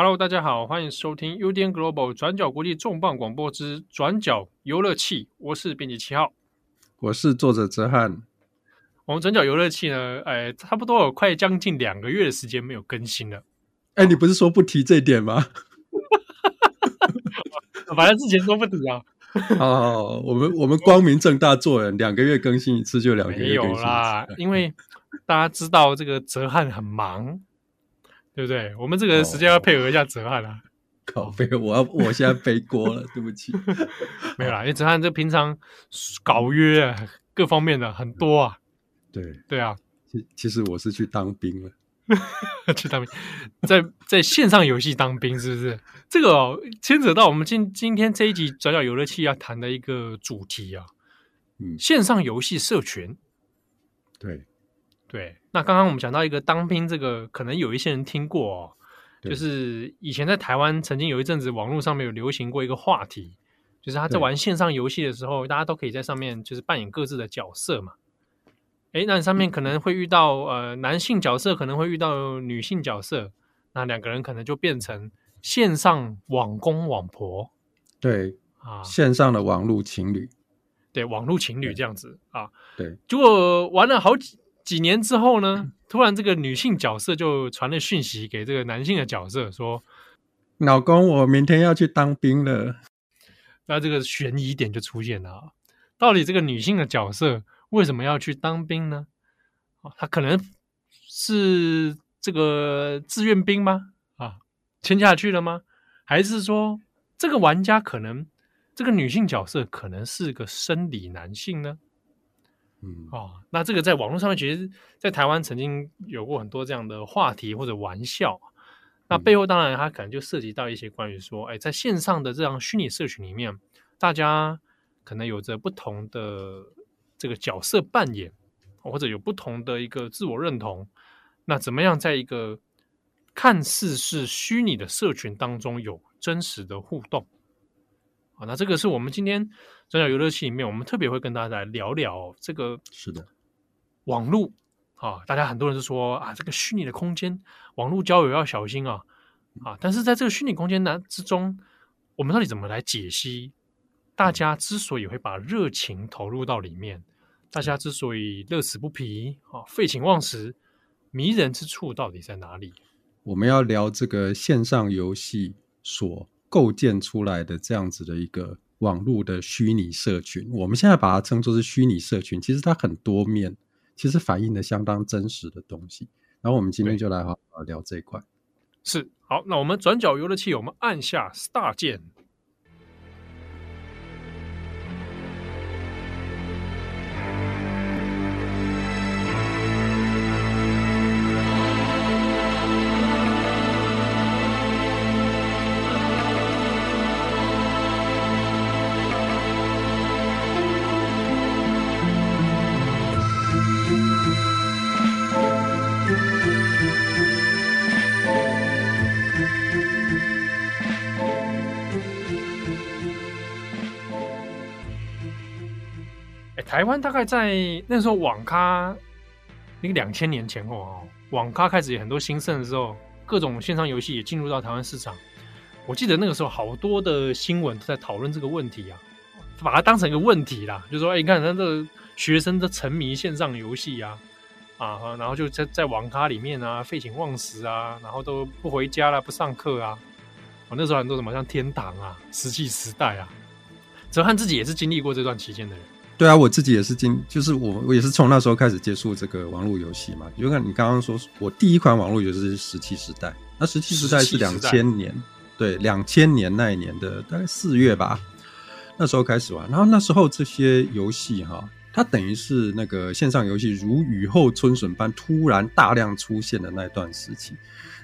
Hello，大家好，欢迎收听 UDN Global 转角国际重磅广播之转角游乐器。我是编辑七号，我是作者哲翰。我们转角游乐器呢，哎，差不多有快将近两个月的时间没有更新了。哎，你不是说不提这点吗？反正之前说不提啊。哦，我们我们光明正大做人，两个月更新一次就两个月更新一次。没有啦，因为大家知道这个哲翰很忙。对不对？我们这个时间要配合一下哲翰啊。靠背，我要我现在背锅了，对不起。没有啦，因为哲翰这平常搞约啊，各方面的很多啊。对对啊，其其实我是去当兵了，去当兵，在在线上游戏当兵是不是？这个哦，牵扯到我们今今天这一集转角游乐器要谈的一个主题啊。嗯，线上游戏社群。对。对，那刚刚我们讲到一个当兵，这个可能有一些人听过哦，就是以前在台湾曾经有一阵子网络上面有流行过一个话题，就是他在玩线上游戏的时候，大家都可以在上面就是扮演各自的角色嘛。哎，那你上面可能会遇到呃男性角色，可能会遇到女性角色，那两个人可能就变成线上网公网婆，对啊，线上的网络情侣，对，网络情侣这样子啊，对，结果玩了好几。几年之后呢，突然这个女性角色就传了讯息给这个男性的角色，说：“老公，我明天要去当兵了。”那这个悬疑点就出现了，啊到底这个女性的角色为什么要去当兵呢？她可能是这个志愿兵吗？啊，签下去了吗？还是说这个玩家可能这个女性角色可能是个生理男性呢？嗯哦，那这个在网络上面，其实，在台湾曾经有过很多这样的话题或者玩笑。那背后当然，它可能就涉及到一些关于说，哎，在线上的这样虚拟社群里面，大家可能有着不同的这个角色扮演，或者有不同的一个自我认同。那怎么样在一个看似是虚拟的社群当中有真实的互动？啊，那这个是我们今天转角游乐器里面，我们特别会跟大家来聊聊这个。是的，网络啊，大家很多人都说啊，这个虚拟的空间，网络交友要小心啊啊！但是在这个虚拟空间呢之中，我们到底怎么来解析？大家之所以会把热情投入到里面，大家之所以乐此不疲啊，废寝忘食，迷人之处到底在哪里？我们要聊这个线上游戏所。构建出来的这样子的一个网络的虚拟社群，我们现在把它称作是虚拟社群，其实它很多面，其实反映的相当真实的东西。然后我们今天就来好好聊这一块。是，好，那我们转角游乐器，我们按下 Start 键。台湾大概在那时候网咖，那个两千年前后哦，网咖开始有很多兴盛的时候，各种线上游戏也进入到台湾市场。我记得那个时候好多的新闻都在讨论这个问题啊，把它当成一个问题啦，就说哎，你看他这个学生都沉迷线上游戏啊，啊，然后就在在网咖里面啊废寝忘食啊，然后都不回家了，不上课啊。我那时候很多什么像天堂啊、石器时代啊，哲翰自己也是经历过这段期间的人。对啊，我自己也是经，就是我我也是从那时候开始接触这个网络游戏嘛。就看你刚刚说，我第一款网络游戏是《石器时代》，那《石器时代》是两千年，对，两千年那一年的大概四月吧，那时候开始玩。然后那时候这些游戏哈，它等于是那个线上游戏如雨后春笋般突然大量出现的那段时期。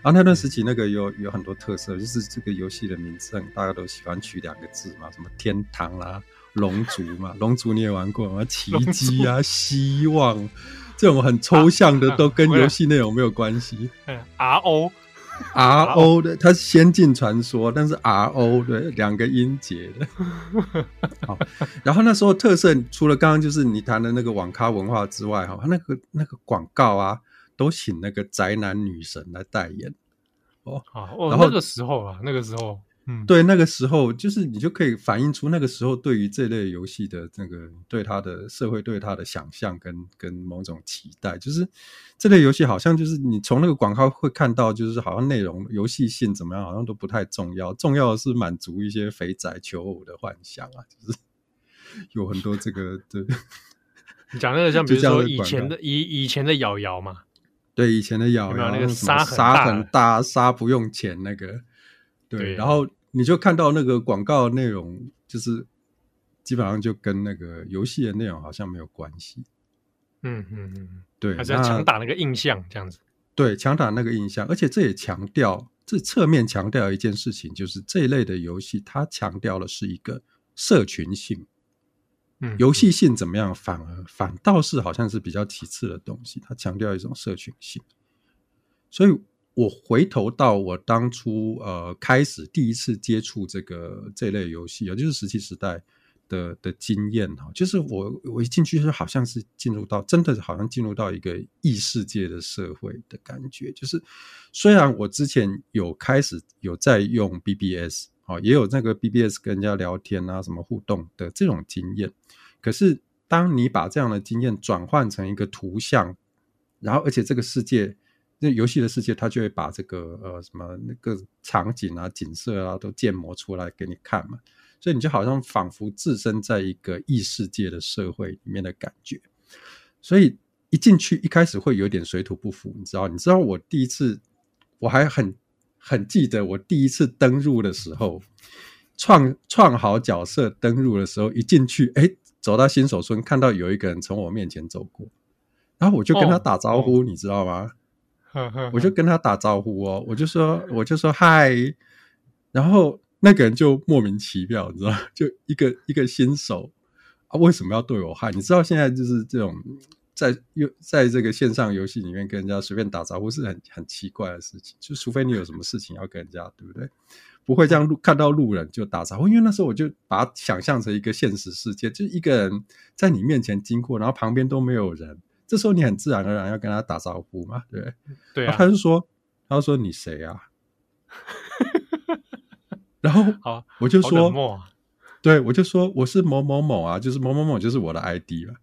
然后那段时期那个有有很多特色，就是这个游戏的名称大家都喜欢取两个字嘛，什么天堂啦。龙族嘛，龙族你也玩过吗？奇迹啊，希望这种很抽象的，都跟 游戏内容没有关系。R O R O 的，它是仙境传说，但是 R O 的两个音节的。好，然后那时候特色除了刚刚就是你谈的那个网咖文化之外，哈，那个那个广告啊，都请那个宅男女神来代言。哦。啊，然后那个时候啊，那个时候。嗯，对，那个时候就是你就可以反映出那个时候对于这类游戏的那个对它的社会对它的想象跟跟某种期待，就是这类游戏好像就是你从那个广告会看到，就是好像内容游戏性怎么样，好像都不太重要，重要的是满足一些肥宅求偶的幻想啊，就是 有很多这个对。你讲那个像 比如说以前的以以前的瑶瑶嘛，对，以前的瑶瑶那个沙沙很大，沙不用钱那个。对，然后你就看到那个广告内容，就是基本上就跟那个游戏的内容好像没有关系。嗯嗯嗯，对，还是要强打那个印象这样子。对，强打那个印象，而且这也强调，这侧面强调一件事情，就是这一类的游戏，它强调的是一个社群性。嗯，游戏性怎么样，反而反倒是好像是比较其次的东西，它强调一种社群性，所以。我回头到我当初呃开始第一次接触这个这类游戏也，就是石器时代的的经验哈，就是我我一进去是好像是进入到真的好像进入到一个异世界的社会的感觉，就是虽然我之前有开始有在用 BBS 啊，也有那个 BBS 跟人家聊天啊什么互动的这种经验，可是当你把这样的经验转换成一个图像，然后而且这个世界。那游戏的世界，它就会把这个呃什么那个场景啊、景色啊都建模出来给你看嘛，所以你就好像仿佛置身在一个异世界的社会里面的感觉。所以一进去一开始会有点水土不服，你知道？你知道我第一次我还很很记得，我第一次登入的时候，创创好角色登入的时候，一进去，哎，走到新手村，看到有一个人从我面前走过，然后我就跟他打招呼，哦、你知道吗？我就跟他打招呼哦，我就说，我就说嗨，然后那个人就莫名其妙，你知道，就一个一个新手啊，为什么要对我嗨？你知道现在就是这种在又在这个线上游戏里面跟人家随便打招呼是很很奇怪的事情，就除非你有什么事情要跟人家，对不对？不会这样路看到路人就打招呼，因为那时候我就把它想象成一个现实世界，就一个人在你面前经过，然后旁边都没有人。这时候你很自然而然要跟他打招呼嘛，对不对？对啊。他就说：“他就说你谁啊？” 然后好，我就说：“对，我就说我是某某某啊，就是某某某，就是我的 ID 了。”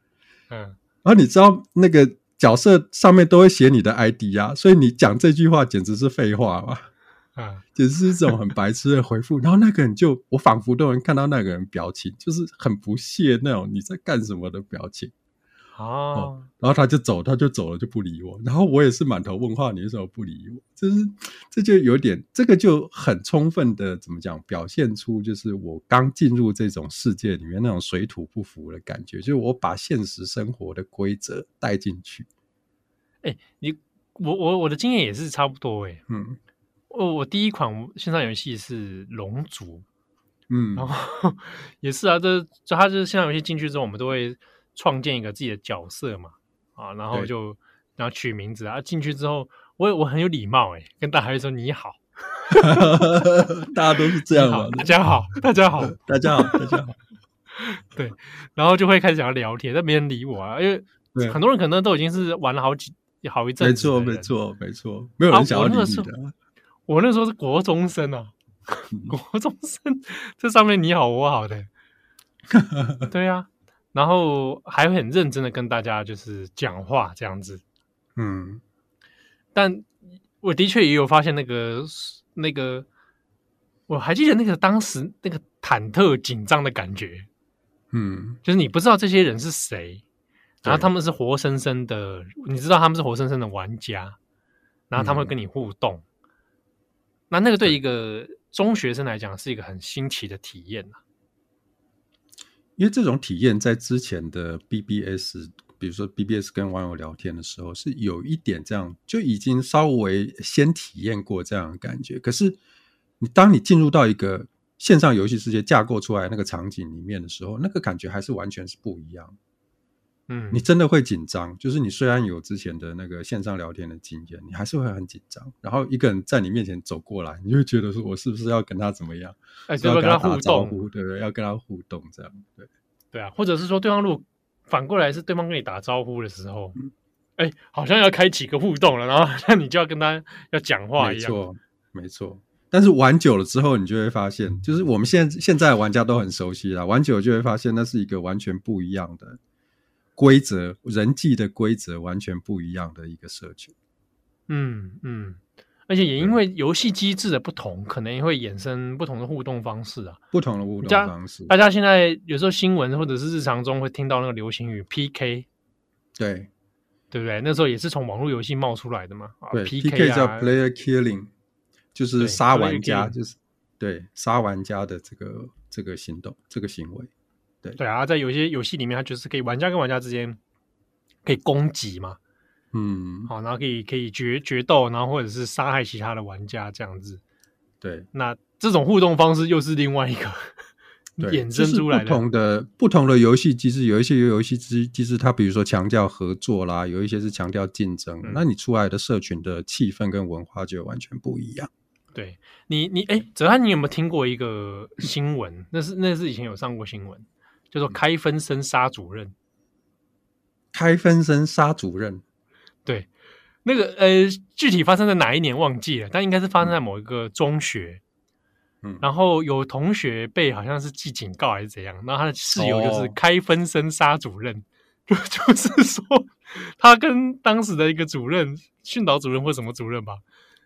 嗯。然后你知道那个角色上面都会写你的 ID 啊，所以你讲这句话简直是废话嘛。啊，简直是一种很白痴的回复。然后那个人就，我仿佛都能看到那个人表情，就是很不屑那种你在干什么的表情。哦，然后他就走，他就走了，就不理我。然后我也是满头问号，你为什么不理我？就是这就有点，这个就很充分的怎么讲，表现出就是我刚进入这种世界里面那种水土不服的感觉，就是我把现实生活的规则带进去。哎，你我我我的经验也是差不多哎。嗯，我我第一款线上游戏是《龙族》，嗯，然后 也是啊，这就他就是线上游戏进去之后，我们都会。创建一个自己的角色嘛，啊，然后就然后取名字啊，进去之后，我我很有礼貌哎，跟大家说你好，大家都是这样嘛，大家好，大家好，大家好，大家好，对，然后就会开始想要聊天，但没人理我啊，因为很多人可能都已经是玩了好几好一阵子，没错，没错，没错，没有人想要理你的。我那时候是国中生啊，国中生，这上面你好我好的，对呀。然后还会很认真的跟大家就是讲话这样子，嗯，但我的确也有发现那个那个，我还记得那个当时那个忐忑紧张的感觉，嗯，就是你不知道这些人是谁，然后他们是活生生的，你知道他们是活生生的玩家，然后他们会跟你互动，嗯，那那个对。一个中学生来讲是一个很新奇的体验啊。因为这种体验在之前的 BBS，比如说 BBS 跟网友聊天的时候，是有一点这样，就已经稍微先体验过这样的感觉。可是，你当你进入到一个线上游戏世界架构出来那个场景里面的时候，那个感觉还是完全是不一样。嗯，你真的会紧张，就是你虽然有之前的那个线上聊天的经验，你还是会很紧张。然后一个人在你面前走过来，你就会觉得说，我是不是要跟他怎么样？哎，要跟他互动，对不对？要跟他互动，这样对。对啊，或者是说，对方如果反过来是对方跟你打招呼的时候，哎、嗯，好像要开启个互动了，然后 那你就要跟他要讲话一样。没错，没错。但是玩久了之后，你就会发现，就是我们现在现在玩家都很熟悉了，玩久了就会发现，那是一个完全不一样的规则，人际的规则完全不一样的一个社群。嗯嗯，而且也因为游戏机制的不同，可能也会衍生不同的互动方式啊，不同的互动方式。大家现在有时候新闻或者是日常中会听到那个流行语 PK，对对不对？那时候也是从网络游戏冒出来的嘛。对，PK 啊，PK 叫 Player Killing。就是杀玩家，就是对杀玩家的这个这个行动，这个行为，对对啊，在有些游戏里面，它就是可以玩家跟玩家之间可以攻击嘛，嗯，好，然后可以可以决决斗，然后或者是杀害其他的玩家这样子，对，那这种互动方式又是另外一个 衍生出来的不同的不同的游戏机制，有一些游戏机机制，它比如说强调合作啦，有一些是强调竞争，嗯，那你出来的社群的气氛跟文化就完全不一样。对你，你哎，哲瀚，你有没有听过一个新闻？那是那是以前有上过新闻，叫做“开分身杀主任”。开分身杀主任，对，那个呃，具体发生在哪一年忘记了，但应该是发生在某一个中学。嗯，然后有同学被好像是记警告还是怎样，然后他的室友就是开分身杀主任，哦、就 就是说他跟当时的一个主任、训导主任或什么主任吧。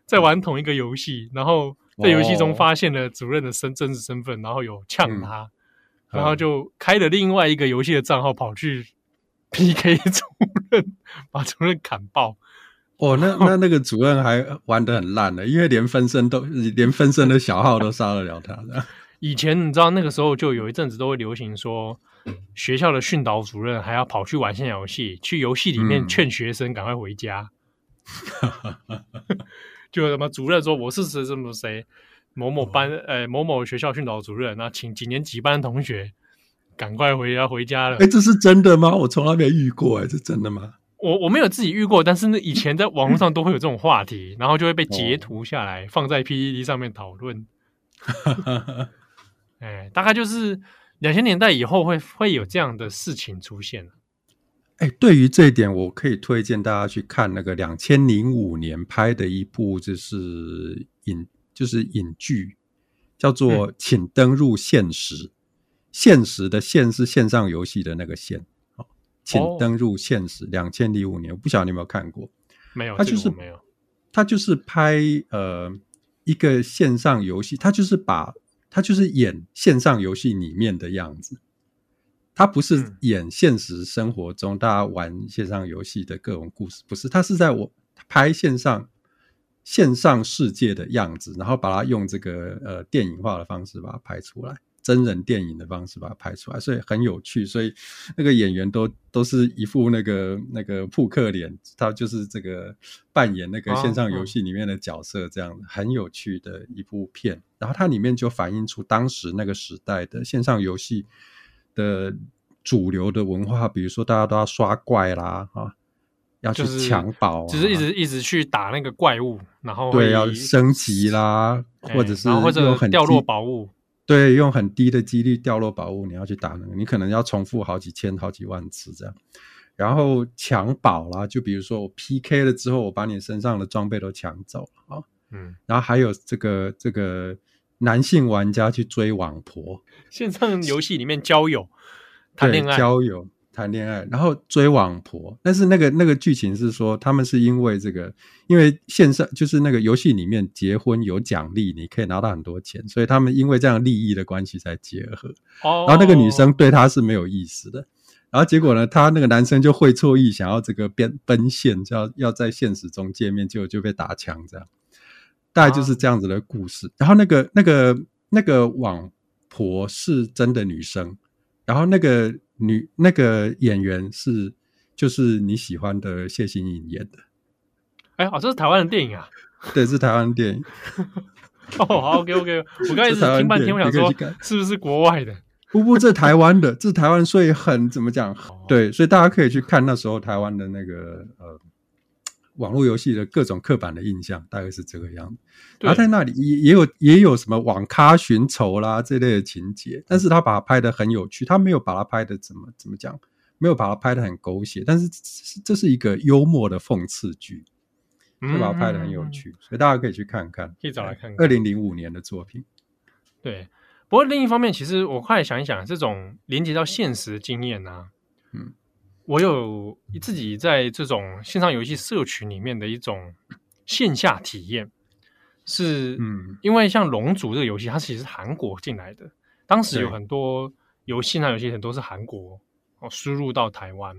在玩同一个游戏，然后在游戏中发现了主任的身真实身份，然后有呛他、嗯，然后就开了另外一个游戏的账号跑去 PK 主任，把主任砍爆。哦，那 那那个主任还玩的很烂的，因为连分身都连分身的小号都杀得了他的。以前你知道那个时候就有一阵子都会流行说，学校的训导主任还要跑去玩线游戏，去游戏里面劝学生赶快回家。嗯就什么主任说我是谁什么谁某某班呃、某某学校训导主任，那请几年几班同学赶快回家回家了。哎、欸，这是真的吗？我从来没遇过、欸，哎，这真的吗？我我没有自己遇过，但是那以前在网络上都会有这种话题，然后就会被截图下来、哦、放在 PPT 上面讨论。哎、欸，大概就是两千年代以后会会有这样的事情出现。哎，对于这一点，我可以推荐大家去看那个两千零五年拍的一部，就是影，就是影剧，叫做《请登入现实”。现实的现是线上游戏的那个线。好，请登入现实。两千零五年，我不晓得你有没有看过？没有，他就是没有。他就是拍呃一个线上游戏，他就是把他就是演线上游戏里面的样子。他不是演现实生活中大家玩线上游戏的各种故事，不是，他是在我拍线上线上世界的样子，然后把它用这个呃电影化的方式把它拍出来，真人电影的方式把它拍出来，所以很有趣。所以那个演员都都是一副那个那个扑克脸，他就是这个扮演那个线上游戏里面的角色，这样很有趣的一部片。然后它里面就反映出当时那个时代的线上游戏。的主流的文化，比如说大家都要刷怪啦，啊，要去抢宝，就是一直一直去打那个怪物，然后对，要升级啦，欸、或者是或者掉落宝物，对，用很低的几率掉落宝物，你要去打那个，你可能要重复好几千、好几万次这样。然后抢宝啦，就比如说我 PK 了之后，我把你身上的装备都抢走了啊，嗯，然后还有这个这个。男性玩家去追网婆，线上游戏里面交友、谈恋爱、交友、谈恋爱，然后追网婆。但是那个那个剧情是说，他们是因为这个，因为线上就是那个游戏里面结婚有奖励，你可以拿到很多钱，所以他们因为这样利益的关系才结合。哦，然后那个女生对他是没有意思的，然后结果呢，他那个男生就会错意，想要这个奔奔现，就要要在现实中见面，结果就被打枪这样。大概就是这样子的故事，啊、然后那个那个那个网婆是真的女生，然后那个女那个演员是就是你喜欢的谢欣颖演的。哎，哦，这是台湾的电影啊？对，是台湾的电影。哦，好，OK OK，我刚才一直听半天，我想说是不是国外的？不不，这是台湾的，这是台湾，所以很怎么讲？哦？对，所以大家可以去看那时候台湾的那个呃。网络游戏的各种刻板的印象大概是这个样子，然后在那里也也有也有什么网咖寻仇啦这类的情节，但是他把它拍得很有趣，他没有把它拍得怎么怎么讲，没有把它拍得很狗血，但是这是一个幽默的讽刺剧，就把它拍得很有趣，嗯、所以大家可以去看看，可以找来看看。二零零五年的作品，对。不过另一方面，其实我快来想一想，这种连接到现实的经验呢、啊，嗯，我有自己在这种线上游戏社群里面的一种线下体验，是，嗯，因为像《龙族》这个游戏，它其实是韩国进来的，当时有很多游戏，线上游戏很多是韩国哦输入到台湾，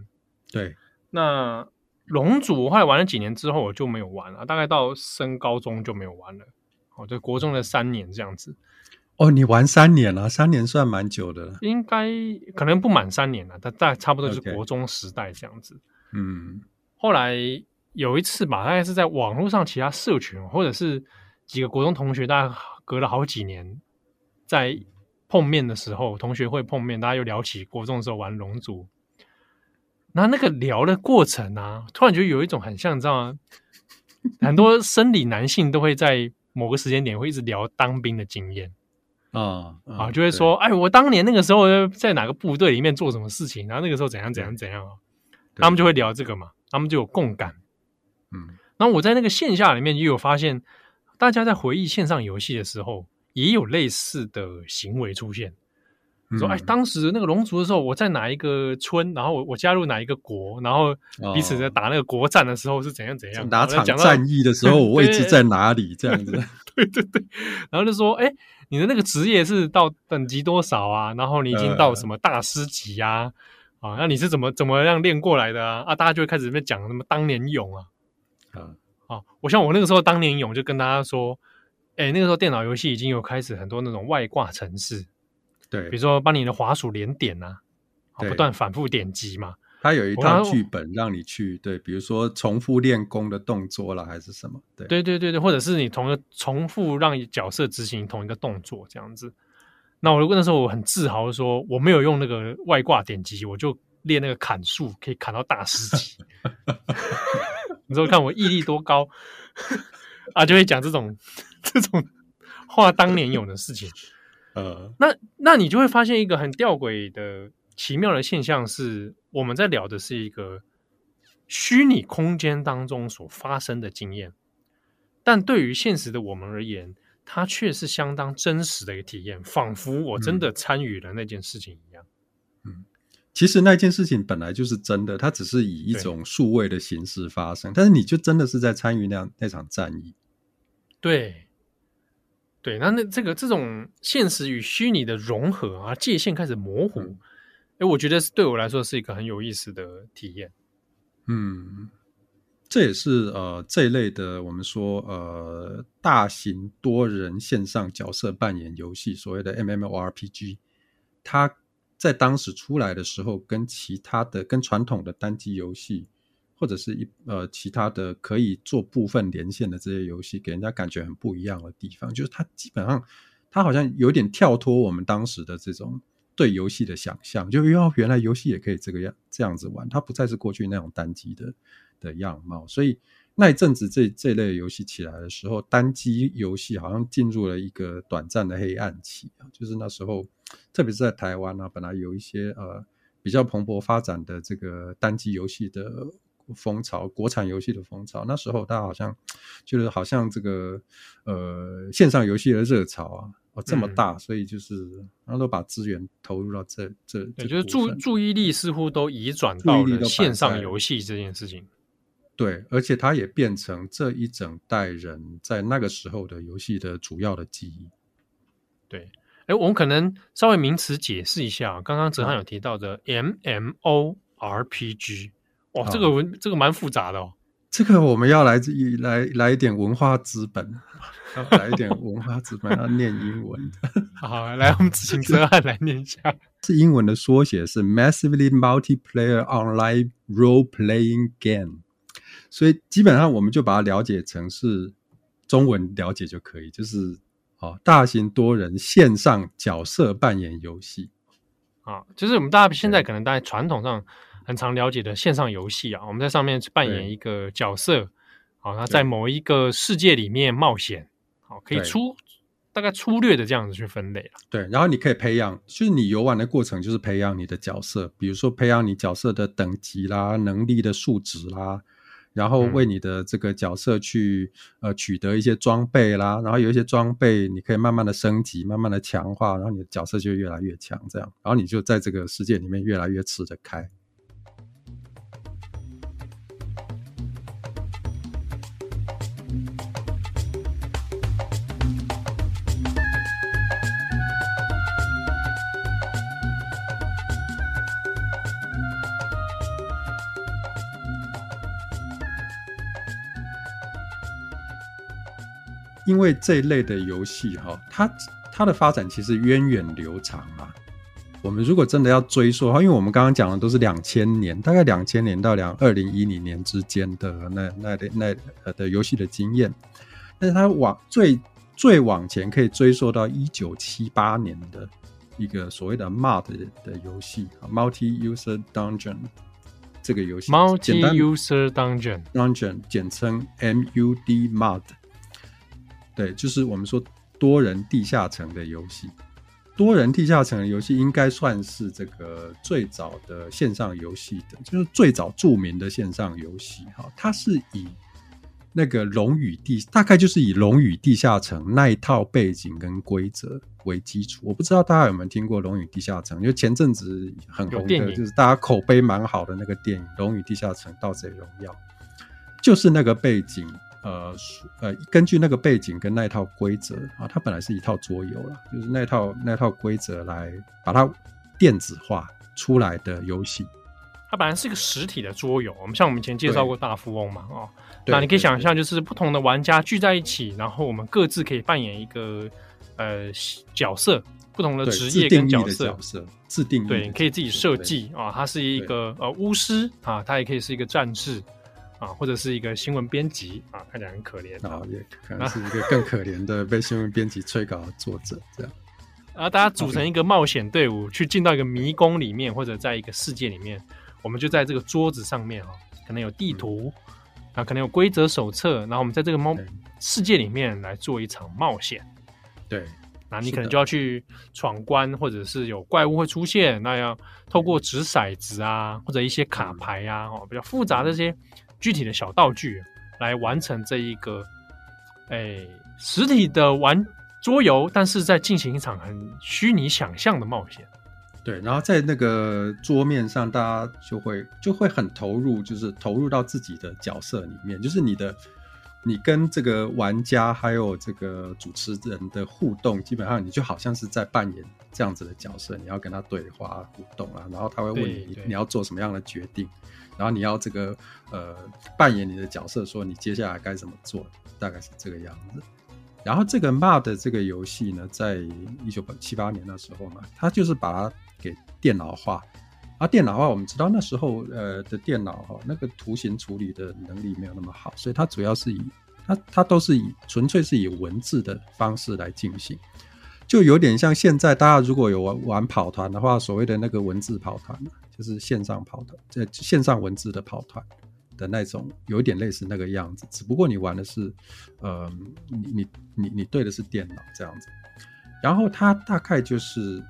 对，那《龙族》我后来玩了几年之后，我就没有玩了，大概到升高中就没有玩了，哦，就国中的三年这样子。哦，你玩三年了，三年算蛮久的了。应该可能不满三年了，但大差不多就是国中时代这样子。嗯，后来有一次吧，大概是在网络上其他社群，或者是几个国中同学，大概隔了好几年在碰面的时候，同学会碰面，大家又聊起国中的时候玩龙族。那那个聊的过程啊，突然觉得有一种很像，你知道吗？很多生理男性都会在某个时间点会一直聊当兵的经验。啊啊！就会说，哎，我当年那个时候在哪个部队里面做什么事情，然后那个时候怎样怎样怎样啊？他们就会聊这个嘛，他们就有共感。嗯，然后我在那个线下里面也有发现，大家在回忆线上游戏的时候，也有类似的行为出现。嗯、说，哎，当时那个龙族的时候，我在哪一个村，然后我我加入哪一个国，然后彼此在打那个国战的时候是怎样怎样，哪场战役的时候我位置在哪里，这样子。对对对，然后就说，哎。你的那个职业是到等级多少啊？然后你已经到什么大师级啊？呃、啊，那你是怎么怎么样练过来的啊？啊，大家就会开始在讲什么当年勇啊，嗯，啊，我像我那个时候当年勇就跟大家说，哎，那个时候电脑游戏已经有开始很多那种外挂程式，对，比如说帮你的滑鼠连点啊，不断反复点击嘛。他有一套剧本让你去对，比如说重复练功的动作了，还是什么？对对对对对，或者是你同一个重复让角色执行同一个动作这样子。那我如果那时候我很自豪的说，我没有用那个外挂点击，我就练那个砍树，可以砍到大师级。你说看我毅力多高 啊，就会讲这种这种话当年有的事情。呃，那那你就会发现一个很吊诡的。奇妙的现象是，我们在聊的是一个虚拟空间当中所发生的经验，但对于现实的我们而言，它却是相当真实的一个体验，仿佛我真的参与了那件事情一样。嗯，其实那件事情本来就是真的，它只是以一种数位的形式发生，但是你就真的是在参与那样那场战役。对。对，那那这个这种现实与虚拟的融合啊，界限开始模糊。嗯哎，我觉得是对我来说是一个很有意思的体验。嗯，这也是呃这一类的我们说呃大型多人线上角色扮演游戏，所谓的 MMORPG，它在当时出来的时候，跟其他的跟传统的单机游戏或者是一呃其他的可以做部分连线的这些游戏，给人家感觉很不一样的地方，就是它基本上它好像有点跳脱我们当时的这种。对游戏的想象，就哟，原来游戏也可以这个样这样子玩，它不再是过去那种单机的的样貌。所以那一阵子这这类游戏起来的时候，单机游戏好像进入了一个短暂的黑暗期啊。就是那时候，特别是在台湾啊，本来有一些呃比较蓬勃发展的这个单机游戏的风潮，国产游戏的风潮。那时候大家好像就是好像这个呃线上游戏的热潮啊。哦，这么大，嗯、所以就是，然后都把资源投入到这这，也就是注注意力似乎都移转到了线上游戏这件事情。对，而且它也变成这一整代人在那个时候的游戏的主要的记忆。对，哎，我们可能稍微名词解释一下，刚刚哲翰有提到的 MMORPG，哇、哦，这个文这个蛮复杂的哦。这个我们要来来来一点文化资本。要来一点 文化资本，要念英文的。好，来，我们请哲翰来念一下。是英文的缩写，是 Massively Multiplayer Online Role Playing Game。所以基本上我们就把它了解成是中文了解就可以，就是哦，大型多人线上角色扮演游戏。啊，就是我们大家现在可能在传统上很常了解的线上游戏啊，我们在上面扮演一个角色，好，那在某一个世界里面冒险。好，可以粗大概粗略的这样子去分类了。对，然后你可以培养，就是你游玩的过程就是培养你的角色，比如说培养你角色的等级啦、能力的数值啦，然后为你的这个角色去呃取得一些装备啦，然后有一些装备你可以慢慢的升级，慢慢的强化，然后你的角色就越来越强，这样，然后你就在这个世界里面越来越吃得开。因为这一类的游戏哈，它它的发展其实源远流长啊。我们如果真的要追溯的话，因为我们刚刚讲的都是两千年，大概两千年到两二零一零年之间的那那的那呃的游戏的经验，但是它往最最往前可以追溯到一九七八年的一个所谓的 MUD 的游戏，Multi-User Dungeon 这个游戏，Multi-User Dungeon Dungeon 简称 MUD MUD。对，就是我们说多人地下城的游戏，多人地下城的游戏应该算是这个最早的线上游戏的，就是最早著名的线上游戏哈。它是以那个《龙与地》，大概就是以《龙与地下城》那一套背景跟规则为基础。我不知道大家有没有听过《龙与地下城》，因为前阵子很红的，就是大家口碑蛮好的那个电影《龙与地下城：盗贼荣耀》，就是那个背景。呃，呃，根据那个背景跟那一套规则啊，它本来是一套桌游啦，就是那套那套规则来把它电子化出来的游戏。它本来是一个实体的桌游，我们像我们以前介绍过大富翁嘛，哦，那你可以想象，就是不同的玩家聚在一起，然后我们各自可以扮演一个呃角色，不同的职业跟角色，角色自定义对，可以自己设计啊，它是一个呃巫师啊，它也可以是一个战士。啊，或者是一个新闻编辑啊，看起来很可怜啊，也可 能是一个更可怜的被新闻编辑催稿的作者这样。啊，大家组成一个冒险队伍，去进到一个迷宫里面，或者在一个世界里面，我们就在这个桌子上面哦，可能有地图，啊，可能有规则手册，然后我们在这个猫世界里面来做一场冒险。对，那你可能就要去闯关，或者是有怪物会出现，那要透过掷骰子啊，或者一些卡牌啊，哦，比较复杂的这些。具体的小道具来完成这一个，哎、欸，实体的玩桌游，但是在进行一场很虚拟想象的冒险。对，然后在那个桌面上，大家就会就会很投入，就是投入到自己的角色里面，就是你的，你跟这个玩家还有这个主持人的互动，基本上你就好像是在扮演这样子的角色，你要跟他对话互动啊，然后他会问你你要做什么样的决定。然后你要这个呃扮演你的角色，说你接下来该怎么做，大概是这个样子。然后这个 MUD 这个游戏呢，在一九七八年的时候嘛，它就是把它给电脑化。啊，电脑化我们知道那时候呃的电脑哈，那个图形处理的能力没有那么好，所以它主要是以它它都是以纯粹是以文字的方式来进行，就有点像现在大家如果有玩玩跑团的话，所谓的那个文字跑团就是线上跑团，在线上文字的跑团的那种，有点类似那个样子，只不过你玩的是，呃，你你你你对的是电脑这样子，然后它大概就是，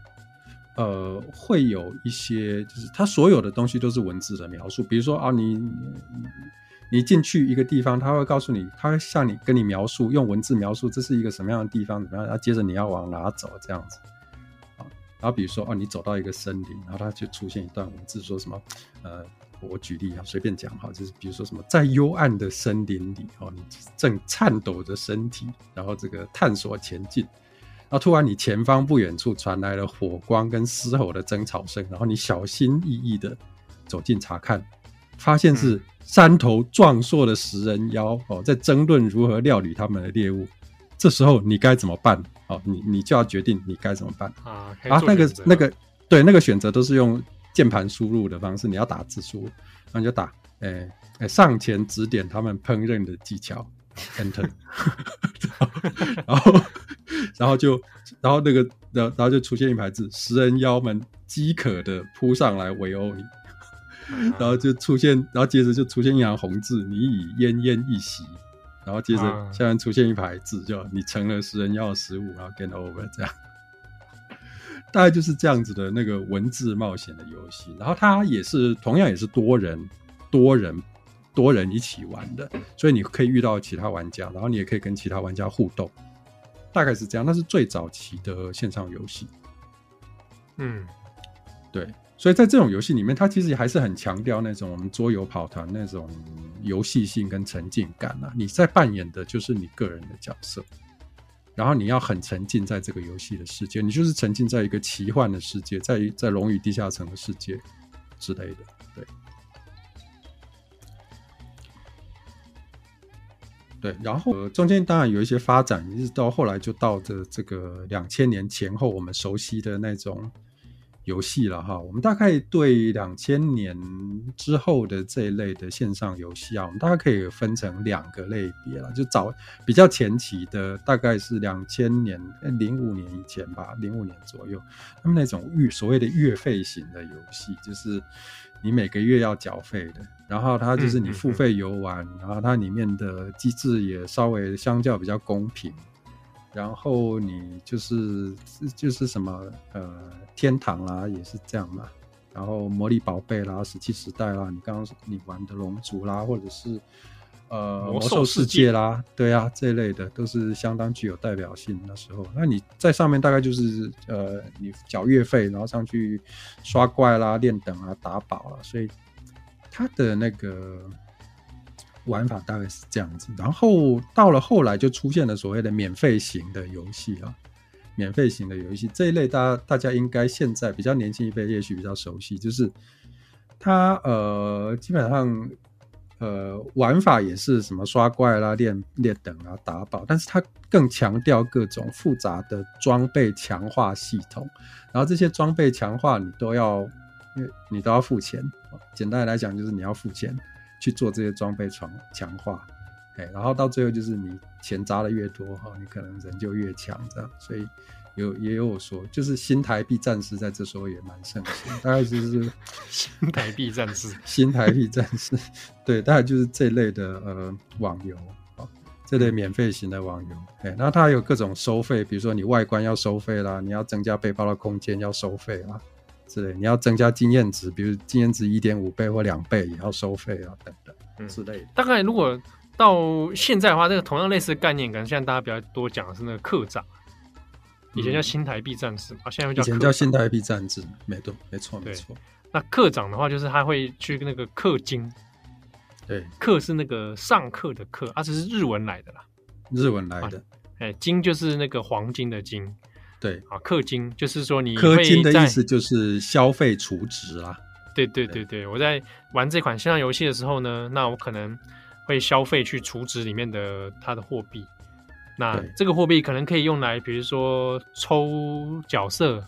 呃，会有一些，就是它所有的东西都是文字的描述，比如说啊，你你进去一个地方，它会告诉你，它会向你跟你描述，用文字描述这是一个什么样的地方，怎么样，然后接着你要往哪走这样子。然后比如说，哦，你走到一个森林，然后它就出现一段文字，说什么？呃，我举例啊，随便讲哈，就是比如说什么，在幽暗的森林里，哦，你正颤抖着身体，然后这个探索前进，然后突然你前方不远处传来了火光跟嘶吼的争吵声，然后你小心翼翼的走近查看，发现是三头壮硕的食人妖哦，在争论如何料理他们的猎物。这时候你该怎么办？哦，你你就要决定你该怎么办啊！啊，那个那个对，那个选择都是用键盘输入的方式，你要打字输入，然后你就打，哎哎，上前指点他们烹饪的技巧，Enter，然后然后就然后那个然后然后就出现一排字，食人妖们饥渴的扑上来围殴你，然后就出现，然后接着就出现一行红字，你已奄奄一息。然后接着，下面出现一排字，叫“你成了食人妖的食物”，然后 “get over” 这样，大概就是这样子的那个文字冒险的游戏。然后它也是同样也是多人多人多人一起玩的，所以你可以遇到其他玩家，然后你也可以跟其他玩家互动，大概是这样。那是最早期的线上游戏。嗯，对。所以在这种游戏里面，它其实还是很强调那种我们桌游跑团那种游戏性跟沉浸感啊。你在扮演的就是你个人的角色，然后你要很沉浸在这个游戏的世界，你就是沉浸在一个奇幻的世界，在在龙与地下城的世界之类的。对，对。然后、中间当然有一些发展，一直到后来就到这这个两千年前后，我们熟悉的那种。游戏了哈，我们大概对两千年之后的这一类的线上游戏啊，我们大概可以分成两个类别了。就早比较前期的，大概是两千年零五年以前吧，零五年左右，他们那种月所谓的月费型的游戏，就是你每个月要缴费的，然后它就是你付费游玩，嗯嗯嗯，然后它里面的机制也稍微相较比较公平。然后你就是就是什么呃天堂啦，也是这样嘛。然后魔力宝贝啦，石器时代啦，你刚刚你玩的龙族啦，或者是呃魔兽世界啦，对啊，这一类的都是相当具有代表性那时候。那你在上面大概就是呃你缴月费，然后上去刷怪啦、练等啊、打宝啊，所以它的那个。玩法大概是这样子，然后到了后来就出现了所谓的免费型的游戏啊，免费型的游戏这一类，大家大家应该现在比较年轻一辈也许比较熟悉，就是它呃基本上呃玩法也是什么刷怪啦、练练等啊、打宝，但是它更强调各种复杂的装备强化系统，然后这些装备强化你都要你都要付钱，简单来讲就是你要付钱。去做这些装备强强化，哎，然后到最后就是你钱砸的越多哈，你可能人就越强这样，所以有也有我说，就是新台币战士在这时候也蛮盛行，大概就是 新台币战士，新台币战士，对，大概就是这类的呃网游啊，这类免费型的网游，哎，那它有各种收费，比如说你外观要收费啦，你要增加背包的空间要收费啦。之类，你要增加经验值，比如经验值一点五倍或两倍也要收费啊，等等，嗯，之类的。大概如果到现在的话，这个同样类似的概念，可能现在大家比较多讲的是那个课长，以前叫新台币战士啊，现在会叫以前叫新台币战士，没错，没错，没错。那课长的话，就是他会去那个氪金，对，课是那个上课的课，啊，这是日文来的啦，日文来的，哎、啊，金就是那个黄金的金。对啊，氪金就是说你氪金的意思就是消费储值啦。对对对对，我在玩这款线上游戏的时候呢，那我可能会消费去储值里面的它的货币。那这个货币可能可以用来，比如说抽角色、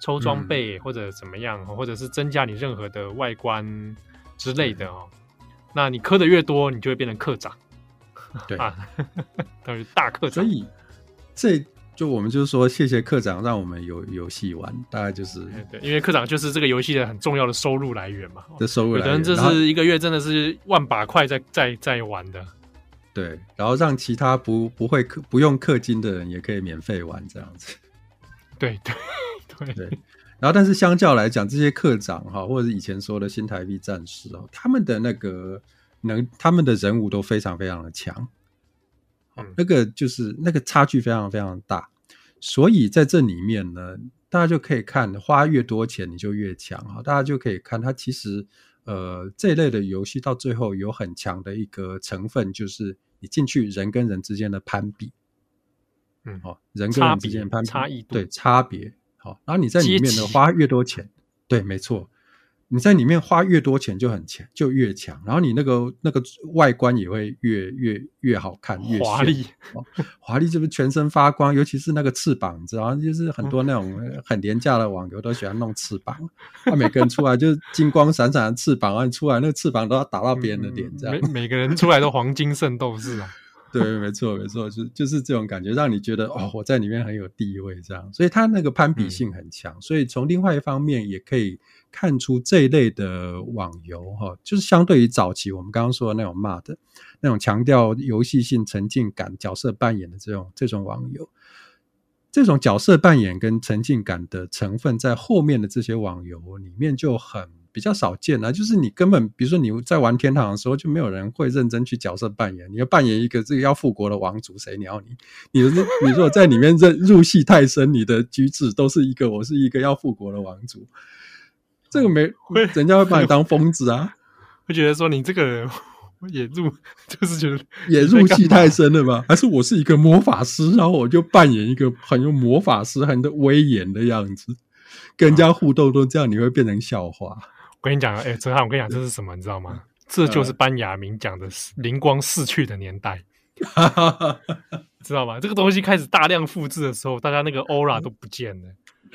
抽装备或者怎么样，嗯、或者是增加你任何的外观之类的哦。那你氪的越多，你就会变成课长。对啊，等于大课长。所以这。就我们就是说，谢谢课长，让我们有游戏玩，大概就是对，因为课长就是这个游戏的很重要的收入来源嘛。的收入来源，有的人这是一个月真的是万把块在在在玩的。对，然后让其他不不会氪不用氪金的人也可以免费玩这样子。对对 对对。然后，但是相较来讲，这些课长哈，或者是以前说的新台币战士哦，他们的那个能，他们的人物都非常非常的强。那个就是那个差距非常非常大，所以在这里面呢，大家就可以看，花越多钱你就越强哈。大家就可以看它其实呃这一类的游戏到最后有很强的一个成分，就是你进去人跟人之间的攀比，嗯，好，人跟人之间的攀比差异对差别。好，然后你在里面呢花越多钱，对，没错。你在里面花越多钱就很强，就越强。然后你那个那个外观也会越越越好看，越华丽。华丽就是全身发光，尤其是那个翅膀，你知道，就是很多那种很廉价的网游都喜欢弄翅膀。他、嗯、每个人出来就是金光闪闪的翅膀，然后你出来那个翅膀都要打到别人的脸，这样。每每个人出来都黄金圣斗士啊。对，没错，没错，就就是这种感觉，让你觉得哦，我在里面很有地位，这样。所以它那个攀比性很强。嗯、所以从另外一方面也可以看出这一类的网游哈，就是相对于早期我们刚刚说的那种 MOD，那种强调游戏性、沉浸感、角色扮演的这种这种网游，这种角色扮演跟沉浸感的成分在后面的这些网游里面就很。比较少见啊。就是你根本，比如说你在玩天堂的时候，就没有人会认真去角色扮演。你要扮演一个这个要复国的王族，谁鸟你？你你如果在里面入入戏太深，你的举止都是一个我是一个要复国的王族，这个没人家会把你当疯子啊，会觉得说你这个人。也入就是觉得也入戏太深了吧？还是我是一个魔法师，然后我就扮演一个很有魔法师、很的威严的样子，跟人家互动都这样，你会变成笑话。我跟你讲，哎、欸，哲瀚，我跟你讲，这是什么？你知道吗？这就是班雅明讲的灵光逝去的年代，知道吗？这个东西开始大量复制的时候，大家那个 aura 都不见了，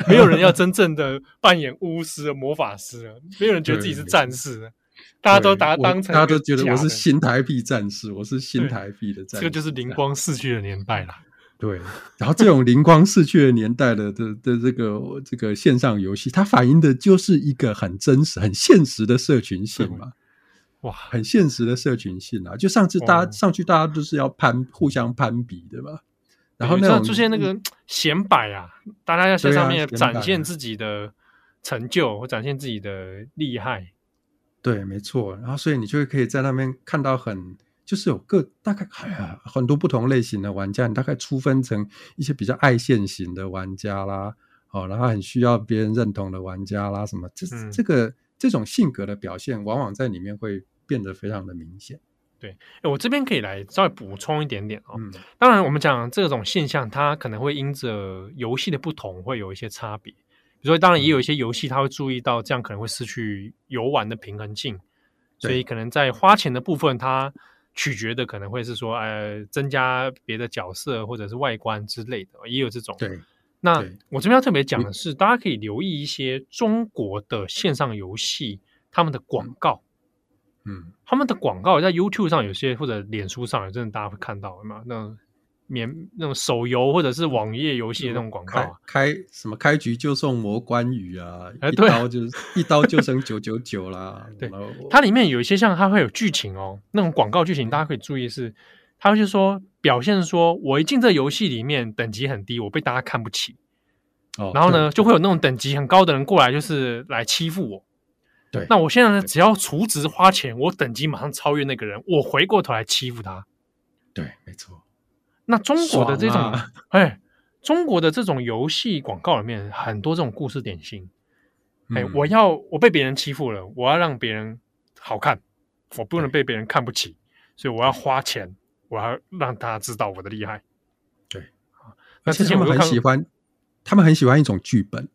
没有人要真正的扮演巫师、魔法师了，没有人觉得自己是战士。大家都把它当成，大家都觉得我是新台币战士，我是新台币的战士，这个就是灵光逝去的年代啦。对，然后这种灵光逝去的年代的的的这个这个线上游戏，它反映的就是一个很真实、很现实的社群性嘛。哇，很现实的社群性啊！就上次大家上去，大家都是要攀，互相攀比，对吧？然后那种出现那个显摆啊，大家要在上面展现自己的成就，或展现自己的厉害。对，没错。然后，所以你就会可以在那边看到很，就是有个大概哎呀很多不同类型的玩家，你大概粗分成一些比较爱现型的玩家啦，哦，然后很需要别人认同的玩家啦，什么这、嗯、这个这种性格的表现，往往在里面会变得非常的明显。对，我这边可以来稍微补充一点点哦。嗯、当然，我们讲这种现象，它可能会因着游戏的不同，会有一些差别。比如说当然也有一些游戏，它会注意到这样可能会失去游玩的平衡性，所以可能在花钱的部分，它取决的可能会是说，呃，增加别的角色或者是外观之类的，也有这种。对。那我这边要特别讲的是，大家可以留意一些中国的线上游戏他们的广告，嗯，他们的广告在 YouTube 上有些或者脸书上有，真的大家会看到嘛？那。免那种手游或者是网页游戏的那种广告，啊开，开什么开局就送魔关羽啊，欸、一刀就一刀就剩九九九啦。对，它里面有一些像它会有剧情哦，那种广告剧情大家可以注意是，它会就说表现说我一进这游戏里面等级很低，我被大家看不起，哦，然后呢就会有那种等级很高的人过来就是来欺负我，对，那我现在呢只要储值花钱，我等级马上超越那个人，我回过头来欺负他，对，没错。那中国的这种，哎、中国的这种游戏广告里面很多这种故事点心，哎、我要我被别人欺负了，我要让别人好看，我不能被别人看不起，所以我要花钱，我要让大家知道我的厉害。对，那之前我们很喜欢，他们很喜欢一种剧本，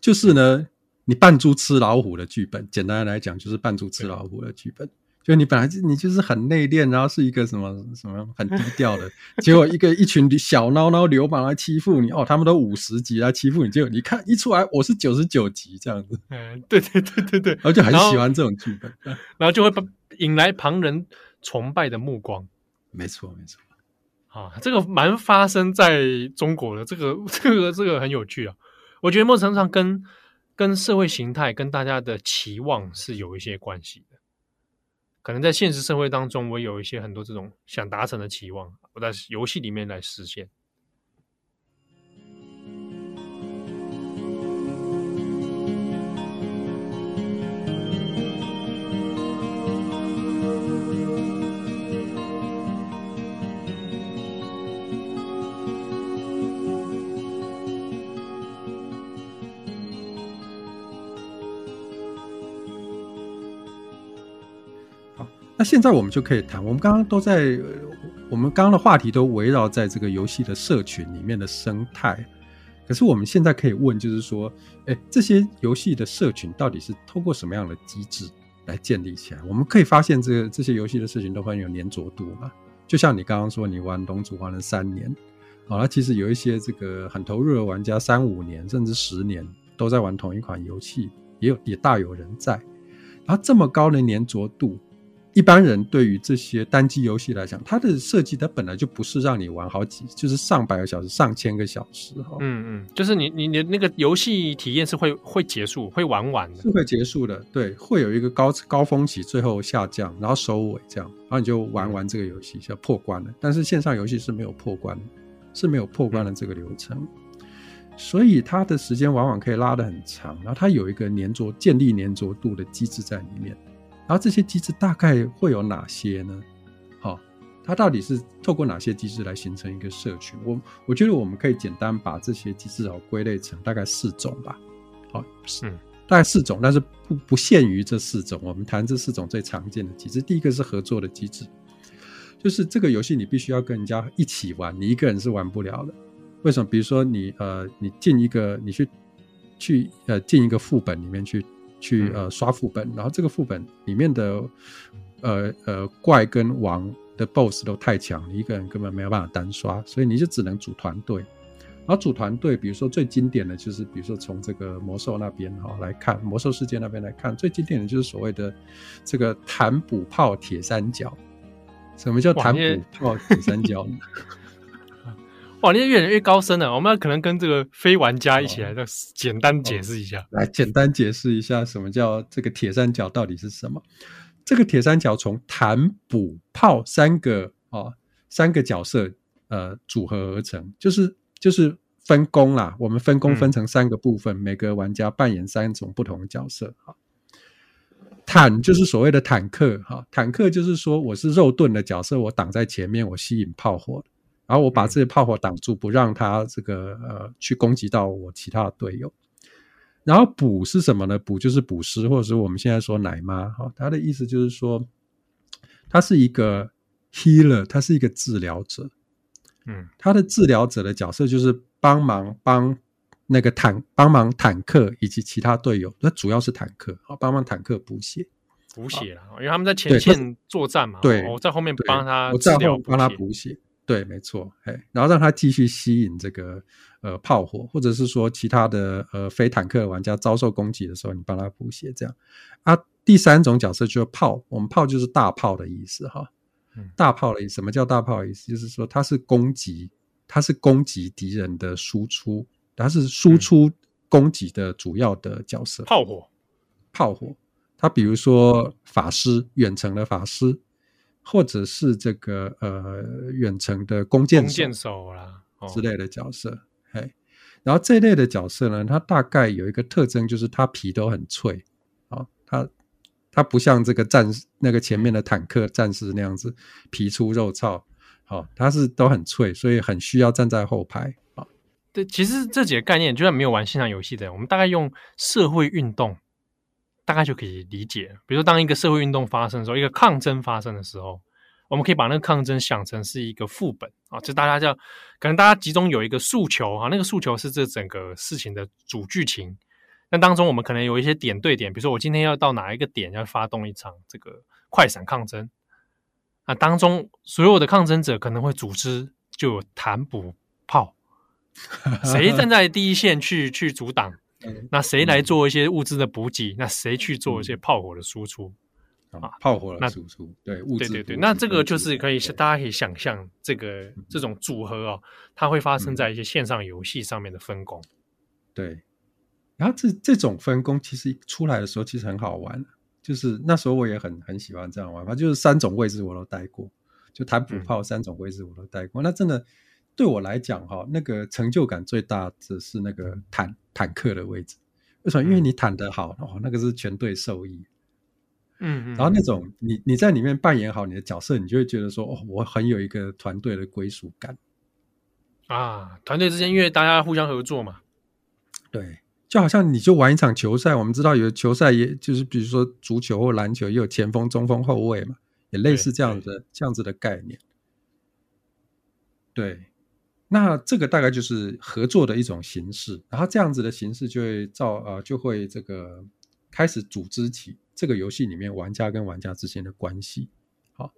就是呢，你扮猪吃老虎的剧本，简单来讲就是扮猪吃老虎的剧本。就你本来就你就是很内敛，然后是一个什么什么很低调的，结果一个一群小孬孬流氓来欺负你哦，他们都五十级来欺负你，结果你看一出来我是九十九级这样子，嗯，对对对对对，然后就很喜欢这种剧本，然后，就会引来旁人崇拜的目光。没错没错，啊，这个蛮发生在中国的，这个 这个这个很有趣啊，我觉得某种程度上跟跟社会形态跟大家的期望是有一些关系的。可能在现实社会当中，我有一些很多这种想达成的期望，我在游戏里面来实现。那现在我们就可以谈，我们刚刚都在，我们刚刚的话题都围绕在这个游戏的社群里面的生态。可是我们现在可以问，就是说，哎，这些游戏的社群到底是通过什么样的机制来建立起来？我们可以发现，这个这些游戏的社群都很有粘着度嘛。就像你刚刚说，你玩龙族玩了三年，好，那其实有一些这个很投入的玩家，三五年甚至十年都在玩同一款游戏，也有也大有人在。然后这么高的粘着度。一般人对于这些单机游戏来讲，它的设计它本来就不是让你玩好几，就是上百个小时、上千个小时哈。嗯嗯，就是你你你那个游戏体验是会会结束、会玩完的，是会结束的。对，会有一个高高峰期，最后下降，然后收尾这样，然后你就玩完这个游戏，就破关了。但是线上游戏是没有破关，是没有破关的这个流程。所以它的时间往往可以拉得很长，然后它有一个粘着、建立粘着度的机制在里面。然后这些机制大概会有哪些呢？好、哦，它到底是透过哪些机制来形成一个社群？我我觉得我们可以简单把这些机制哦归类成大概四种吧。好、哦，是、嗯、大概四种，但是不不限于这四种。我们谈这四种最常见的机制。第一个是合作的机制，就是这个游戏你必须要跟人家一起玩，你一个人是玩不了的。为什么？比如说你呃，你进一个，你去去呃进一个副本里面去。去呃刷副本，然后这个副本里面的呃呃怪跟王的 BOSS 都太强，你一个人根本没有办法单刷，所以你就只能组团队。然后组团队，比如说最经典的就是，比如说从这个魔兽那边哈来看，魔兽世界那边来看，最经典的就是所谓的这个坦补炮铁三角。什么叫坦补炮铁三角呢？哇，你越来越高深了。我们要可能跟这个非玩家一起来，再简单解释一下。来，简单解释一下什么叫这个铁三角到底是什么？这个铁三角从坦、补、炮三个哦三个角色呃组合而成，就是就是分工啦。我们分工分成三个部分，嗯、每个玩家扮演三种不同的角色。哈，坦就是所谓的坦克哈，坦克就是说我是肉盾的角色，我挡在前面，我吸引炮火。然后我把这些炮火挡住，不让他这个呃去攻击到我其他的队友。然后补是什么呢？补就是补师，或者是我们现在说奶妈哈。他的意思就是说，他是一个 healer，他是一个治疗者。嗯，他的治疗者的角色就是帮忙帮那个坦帮忙坦克以及其他队友，那主要是坦克啊，帮忙坦克补血补血了，因为他们在前线作战嘛。对，我在后面帮他，我在后帮他补血。对，没错，哎，然后让他继续吸引这个呃炮火，或者是说其他的呃非坦克玩家遭受攻击的时候，你帮他补血，这样。啊，第三种角色就是炮，我们炮就是大炮的意思哈，大炮的意思，什么叫大炮的意思？就是说它是攻击，它是攻击敌人的输出，它是输出攻击的主要的角色。炮火，炮火，它比如说法师，远程的法师。或者是这个呃远程的弓箭手啦之类的角色，嘿、哦，然后这一类的角色呢，它大概有一个特征，就是它皮都很脆啊、哦，它它不像这个战士那个前面的坦克战士那样子皮粗肉糙，好、哦，它是都很脆，所以很需要站在后排啊。对，其实这几个概念，就算没有玩线上游戏的人，我们大概用社会运动。大概就可以理解，比如说，当一个社会运动发生的时候，一个抗争发生的时候，我们可以把那个抗争想成是一个副本啊，就大家叫，可能大家集中有一个诉求啊，那个诉求是这整个事情的主剧情。那当中，我们可能有一些点对点，比如说，我今天要到哪一个点要发动一场这个快闪抗争，那当中所有的抗争者可能会组织就有坦补炮，谁站在第一线去去阻挡？那谁来做一些物资的补给？嗯、那谁去做一些炮火的输出？嗯、啊，炮火的输出，对物资，对对对。那这个就是可以，大家可以想象这个这种组合哦，它会发生在一些线上游戏上面的分工。对，然后这这种分工其实出来的时候其实很好玩，就是那时候我也很很喜欢这样玩法，就是三种位置我都待过，就弹补炮三种位置我都待过。嗯、那真的对我来讲哈，那个成就感最大的是那个坦。坦克的位置，为什么？因为你坦得好，哦，那个是全队受益。嗯，嗯然后那种你你在里面扮演好你的角色，你就会觉得说，哦，我很有一个团队的归属感啊。团队之间因为大家互相合作嘛，对，就好像你就玩一场球赛，我们知道有球赛，也就是比如说足球或篮球，也有前锋、中锋、后卫嘛，也类似这样的这样子的概念，对。那这个大概就是合作的一种形式，然后这样子的形式就会造呃，就会这个开始组织起这个游戏里面玩家跟玩家之间的关系。好，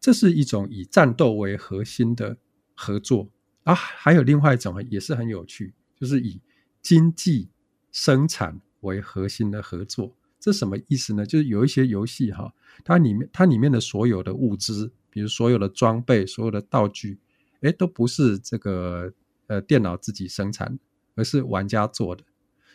这是一种以战斗为核心的合作啊，还有另外一种也是很有趣，就是以经济生产为核心的合作。这什么意思呢？就是有一些游戏哈，它里面它里面的所有的物资，比如所有的装备、所有的道具。诶，都不是这个呃电脑自己生产，而是玩家做的，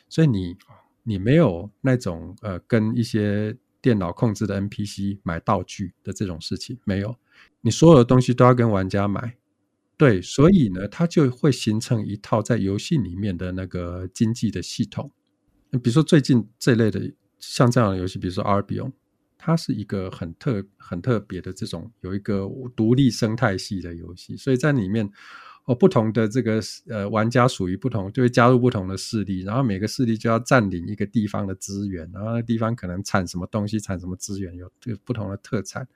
所以你你没有那种呃跟一些电脑控制的 NPC 买道具的这种事情，没有，你所有的东西都要跟玩家买，对，所以呢，它就会形成一套在游戏里面的那个经济的系统。比如说最近这类的像这样的游戏，比如说 Albion，它是一个很特很特别的这种有一个独立生态系的游戏，所以在里面哦，不同的这个呃玩家属于不同，就会加入不同的势力，然后每个势力就要占领一个地方的资源，然后那地方可能产什么东西，产什么资源，有这个不同的特产。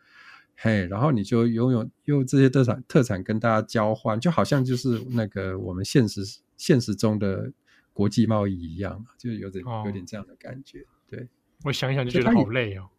嘿，然后你就拥有用这些特产特产跟大家交换，就好像就是那个我们现实现实中的国际贸易一样，就有点、哦、有点这样的感觉。对，我想想就觉得好累哦，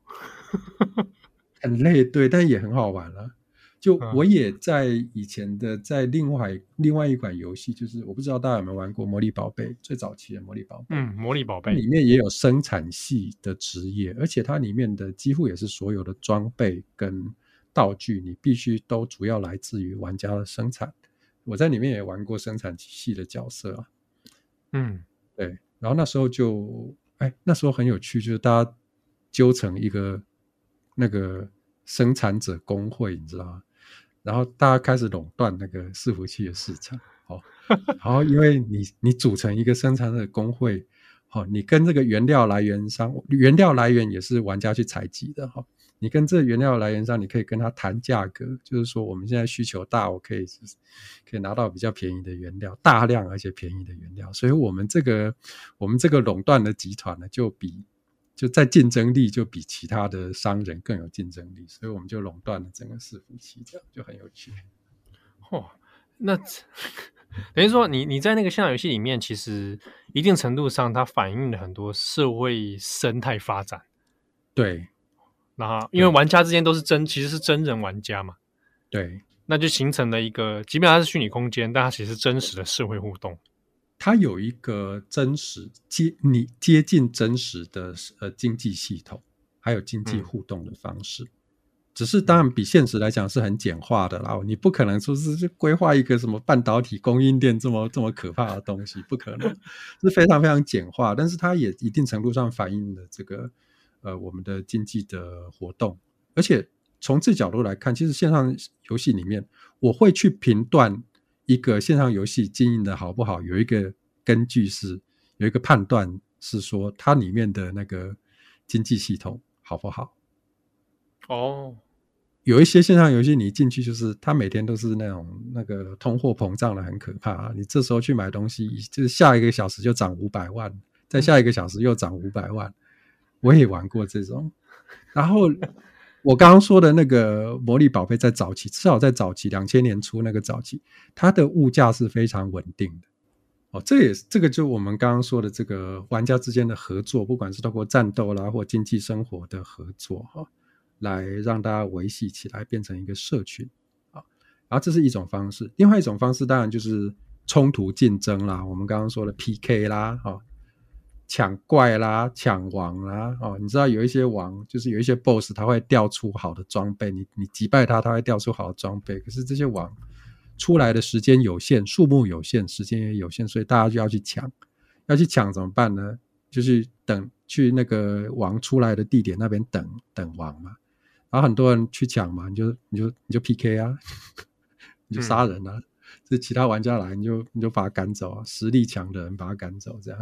很累，对，但也很好玩了、啊。就我也在以前的在另外另外一款游戏，就是我不知道大家有没有玩过《魔力宝贝》最早期的《魔力宝贝》。嗯，《魔力宝贝》里面也有生产系的职业，而且它里面的几乎也是所有的装备跟。道具你必须都主要来自于玩家的生产。我在里面也玩过生产系的角色啊，嗯，对。然后那时候就，哎，那时候很有趣，就是大家揪成一个那个生产者工会，你知道吗？然后大家开始垄断那个伺服器的市场。好，然后因为你你组成一个生产者工会，好，你跟这个原料来源商，原料来源也是玩家去采集的，哈。你跟这原料来源商，你可以跟他谈价格，就是说我们现在需求大，我可以可以拿到比较便宜的原料，大量而且便宜的原料，所以我们这个我们这个垄断的集团呢，就比就在竞争力就比其他的商人更有竞争力，所以我们就垄断了整个伺服器，这样就很有趣。嚯，那等于说你你在那个线上游戏里面，其实一定程度上它反映了很多社会生态发展，对。那因为玩家之间都是真，其实是真人玩家嘛，对，那就形成了一个，即便它是虚拟空间，但它其实是真实的社会互动。它有一个真实接你接近真实的呃经济系统，还有经济互动的方式。嗯、只是当然比现实来讲是很简化的啦，你不可能说是规划一个什么半导体供应链这么这么可怕的东西，不可能，是非常非常简化。但是它也一定程度上反映了这个。呃，我们的经济的活动，而且从这角度来看，其实线上游戏里面，我会去评断一个线上游戏经营的好不好，有一个根据是，有一个判断是说，它里面的那个经济系统好不好？哦，有一些线上游戏你一进去就是，它每天都是那种那个通货膨胀的很可怕啊，你这时候去买东西，就是下一个小时就涨五百万，再下一个小时又涨五百万。我也玩过这种，然后我刚刚说的那个魔力宝贝，在早期，至少在早期两千年初那个早期，它的物价是非常稳定的。哦，这也是这个就我们刚刚说的这个玩家之间的合作，不管是透过战斗啦或经济生活的合作哈，来让大家维系起来，变成一个社群啊。然后这是一种方式，另外一种方式当然就是冲突竞争啦，我们刚刚说的 PK 啦，哈。抢怪啦，抢王啦，哦，你知道有一些王，就是有一些 BOSS，他会掉出好的装备，你你击败他，他会掉出好的装备。可是这些王出来的时间有限，数目有限，时间也有限，所以大家就要去抢，要去抢怎么办呢？就是等去那个王出来的地点那边等等王嘛。然后很多人去抢嘛，你就你就你就 PK 啊，你就杀人啊，这、嗯、其他玩家来，你就你就把他赶走啊，实力强的人把他赶走，这样。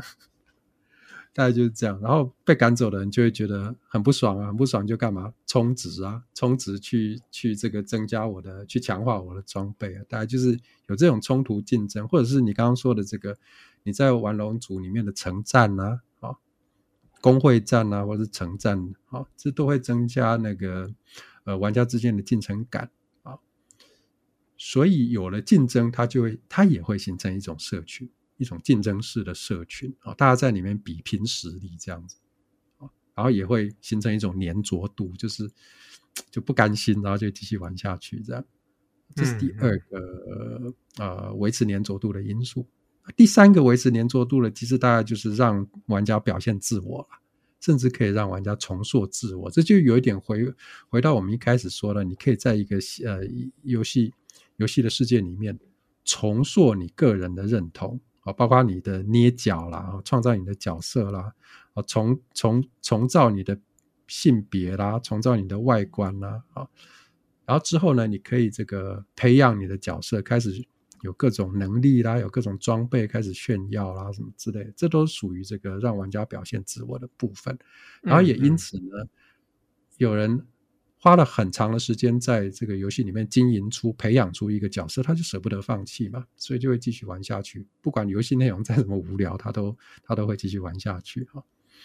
大概就是这样，然后被赶走的人就会觉得很不爽啊，很不爽就干嘛充值啊，充值去去这个增加我的，去强化我的装备啊。大概就是有这种冲突竞争，或者是你刚刚说的这个，你在玩龙族里面的城战啊，啊，工会战啊，或者是城战啊，这都会增加那个呃玩家之间的进程感啊。所以有了竞争，它就会它也会形成一种社群。一种竞争式的社群啊，大家在里面比拼实力这样子啊，然后也会形成一种粘着度，就是 就不甘心，然后就继续玩下去这样。这是第二个呃维持粘着度的因素。第三个维持粘着度的，其实大概就是让玩家表现自我了，甚至可以让玩家重塑自我。这就有一点回回到我们一开始说的，你可以在一个呃游戏游戏的世界里面重塑你个人的认同。包括你的捏脚啦，创造你的角色啦，啊，重重重造你的性别啦，重造你的外观啦，啊，然后之后呢，你可以这个培养你的角色，开始有各种能力啦，有各种装备开始炫耀啦，什么之类的，这都属于这个让玩家表现自我的部分。然后也因此呢，嗯嗯有人。花了很长的时间在这个游戏里面经营出、培养出一个角色，他就舍不得放弃嘛，所以就会继续玩下去。不管游戏内容再怎么无聊，他都他都会继续玩下去哈。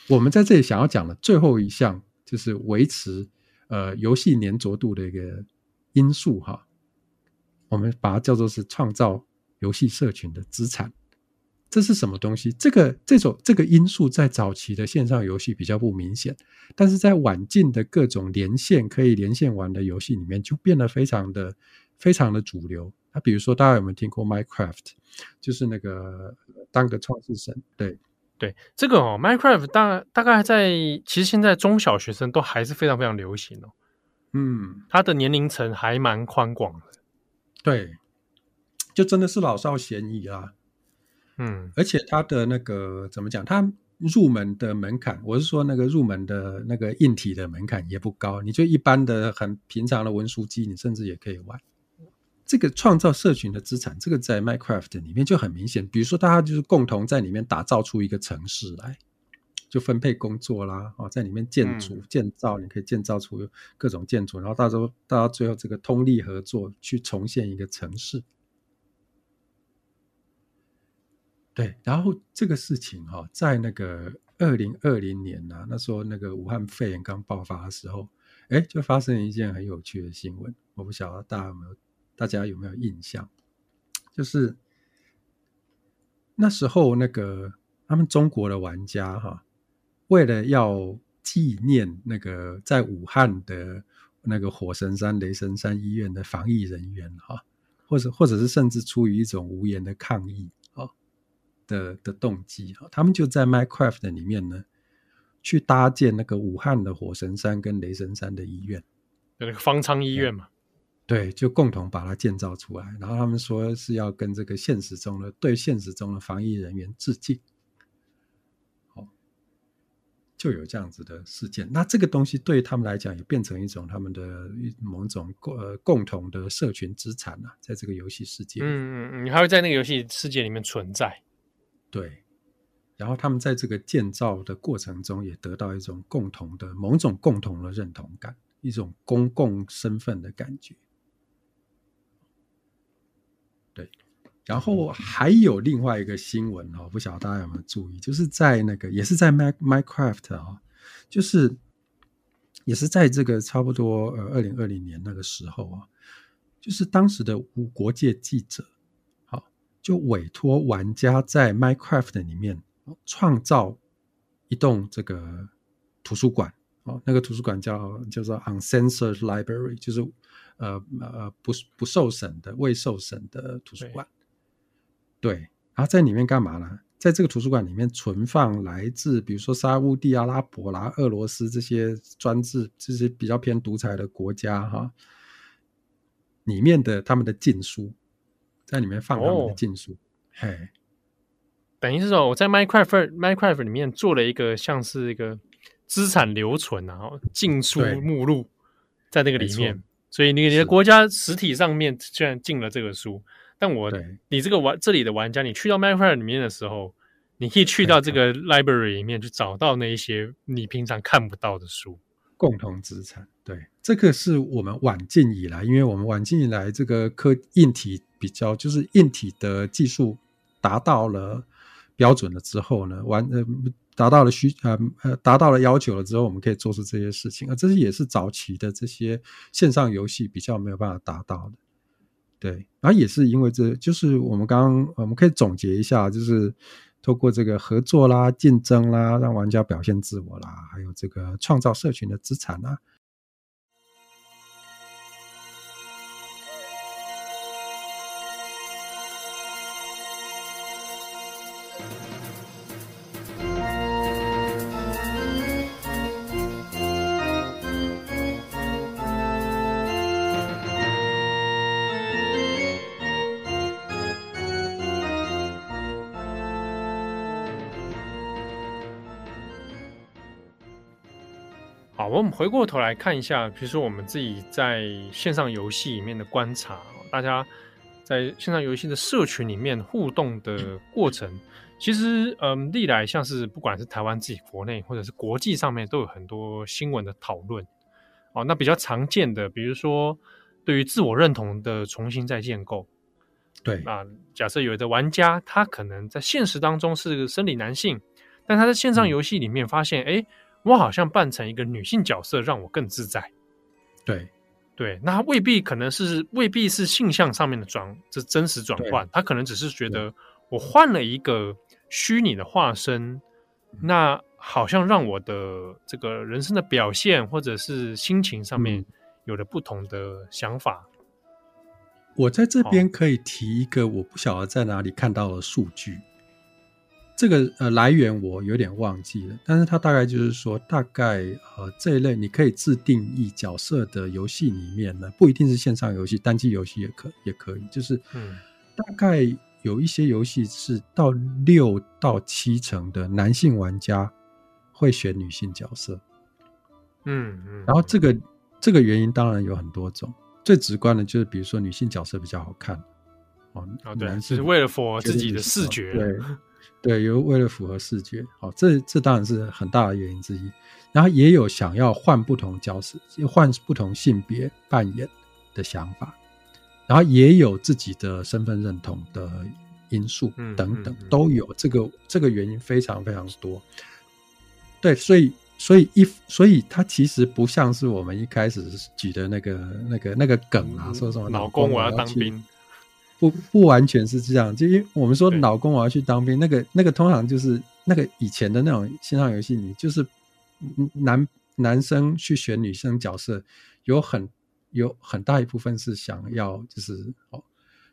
我们在这里想要讲的最后一项，就是维持呃游戏粘着度的一个因素哈。我们把它叫做是创造游戏社群的资产。这是什么东西？这个这种这个因素在早期的线上游戏比较不明显，但是在晚近的各种连线可以连线玩的游戏里面，就变得非常的非常的主流。那比如说，大家有没有听过 Minecraft？就是那个当个创世神。对对，这个哦，Minecraft 大大概在其实现在中小学生都还是非常非常流行哦。嗯，它的年龄层还蛮宽广的。对，就真的是老少咸宜啊。嗯，而且它的那个怎么讲？它入门的门槛，我是说那个入门的那个硬体的门槛也不高，你就一般的很平常的文书机，你甚至也可以玩。这个创造社群的资产，这个在 Minecraft 里面就很明显。比如说，大家就是共同在里面打造出一个城市来，就分配工作啦，哦，在里面建筑、建造，你可以建造出各种建筑，然后到时候大家最后这个通力合作去重现一个城市。对，然后这个事情哈、哦，在那个二零二零年呐、啊，那时候那个武汉肺炎刚爆发的时候，哎，就发生了一件很有趣的新闻。我不晓得大家有没有，大家有没有印象？就是那时候那个他们中国的玩家哈，为了要纪念那个在武汉的那个火神山、雷神山医院的防疫人员哈，或者或者是甚至出于一种无言的抗议。的的动机啊，他们就在 Minecraft 里面呢，去搭建那个武汉的火神山跟雷神山的医院，那个方舱医院嘛，对，就共同把它建造出来。然后他们说是要跟这个现实中的对现实中的防疫人员致敬，好，就有这样子的事件。那这个东西对他们来讲也变成一种他们的某种共呃共同的社群资产啊，在这个游戏世界，嗯嗯嗯，你还会在那个游戏世界里面存在。对，然后他们在这个建造的过程中，也得到一种共同的某种共同的认同感，一种公共身份的感觉。对，然后还有另外一个新闻哦，不晓得大家有没有注意，就是在那个也是在 Minecraft 啊，就是也是在这个差不多呃二零二零年那个时候啊，就是当时的无国界记者。就委托玩家在 Minecraft 里面创造一栋这个图书馆哦，那个图书馆叫叫做 Uncensored Library，就是呃呃不不受审的未受审的图书馆。对，然后在里面干嘛呢？在这个图书馆里面存放来自比如说沙乌地阿拉伯啦、俄罗斯这些专制、这些比较偏独裁的国家哈，里面的他们的禁书。在里面放他们的禁书，嘿、哦，等于是说我在 Minecraft Minecraft 里面做了一个像是一个资产留存然后禁书目录在那个里面，所以你你的国家实体上面虽然进了这个书，但我你这个玩这里的玩家，你去到 Minecraft 里面的时候，你可以去到这个 library 里面去找到那一些你平常看不到的书，共同资产。对，这个是我们晚近以来，因为我们晚近以来这个科硬体。比较就是硬体的技术达到了标准了之后呢，完呃达到了需呃呃达到了要求了之后，我们可以做出这些事情啊，这些也是早期的这些线上游戏比较没有办法达到的，对，然后也是因为这就是我们刚刚我们可以总结一下，就是透过这个合作啦、竞争啦，让玩家表现自我啦，还有这个创造社群的资产啦。我们回过头来看一下，比如说我们自己在线上游戏里面的观察，大家在线上游戏的社群里面互动的过程，其实，嗯，历来像是不管是台湾自己国内或者是国际上面，都有很多新闻的讨论。哦，那比较常见的，比如说对于自我认同的重新再建构。对，啊，假设有的玩家他可能在现实当中是个生理男性，但他在线上游戏里面发现，哎、嗯。我好像扮成一个女性角色，让我更自在。对，对，那未必可能是未必是性向上面的转，这真实转换，他可能只是觉得我换了一个虚拟的化身，那好像让我的这个人生的表现或者是心情上面有了不同的想法。嗯、我在这边可以提一个，我不晓得在哪里看到的数据。这个呃来源我有点忘记了，但是它大概就是说，大概呃这一类你可以自定义角色的游戏里面呢，不一定是线上游戏，单机游戏也可也可以，就是嗯，大概有一些游戏是到六到七成的男性玩家会选女性角色，嗯嗯，然后这个这个原因当然有很多种，最直观的就是比如说女性角色比较好看，哦，哦对，是为了符合自己的视觉，对。对，有为了符合视觉，好，这这当然是很大的原因之一。然后也有想要换不同角色、换不同性别扮演的想法，然后也有自己的身份认同的因素等等，都有。这个这个原因非常非常多。对，所以所以一所以它其实不像是我们一开始举的那个那个那个梗啊，说什么老公我要当兵。不不完全是这样，就因为我们说老公我要去当兵，那个那个通常就是那个以前的那种线上游戏里，就是男男生去选女生角色，有很有很大一部分是想要就是哦，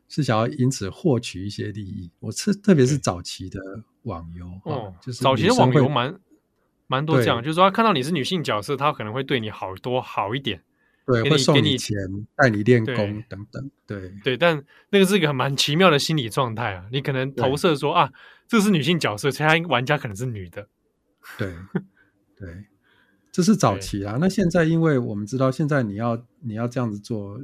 是想要因此获取一些利益。我是特别是早期的网游哦，就是早期的网游蛮蛮多这样，就是说他看到你是女性角色，他可能会对你好多好一点。对，会送你钱，带你练功等等。对对，但那个是一个蛮奇妙的心理状态啊！你可能投射说啊，这是女性角色，其他玩家可能是女的。对 对，这是早期啊。那现在，因为我们知道，现在你要你要这样子做，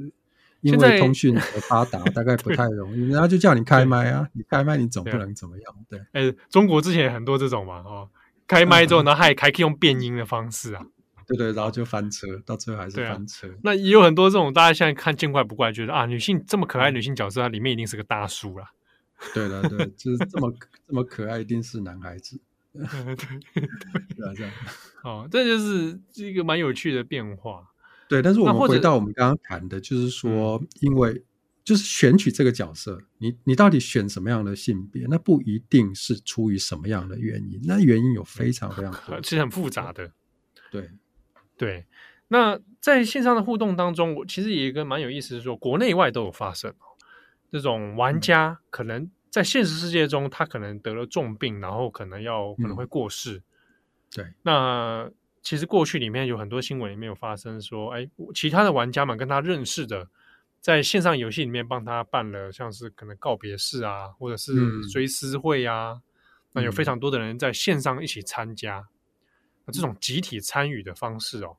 因为通讯的发达，大概不太容易。人家就叫你开麦啊，你开麦，你总不能怎么样？对。哎，中国之前也很多这种嘛，哦，开麦之后，然后还还可以用变音的方式啊。对对，然后就翻车，到最后还是翻车。啊、那也有很多这种，大家现在看见怪不怪，觉得啊，女性这么可爱，女性角色，它里面一定是个大叔啦。对了，对，就是 这么这么可爱，一定是男孩子。对 对对，这样。哦，这就是一个蛮有趣的变化。对，但是我们回到我们刚刚谈的，就是说，因为就是选取这个角色，你你到底选什么样的性别，那不一定是出于什么样的原因，那原因有非常非常多，其实很复杂的。对。对，那在线上的互动当中，我其实也有一个蛮有意思的说，国内外都有发生这种玩家可能在现实世界中，他可能得了重病，然后可能要可能会过世。嗯、对，那其实过去里面有很多新闻里面有发生说，哎，其他的玩家们跟他认识的，在线上游戏里面帮他办了像是可能告别式啊，或者是追思会啊，嗯、那有非常多的人在线上一起参加。这种集体参与的方式哦，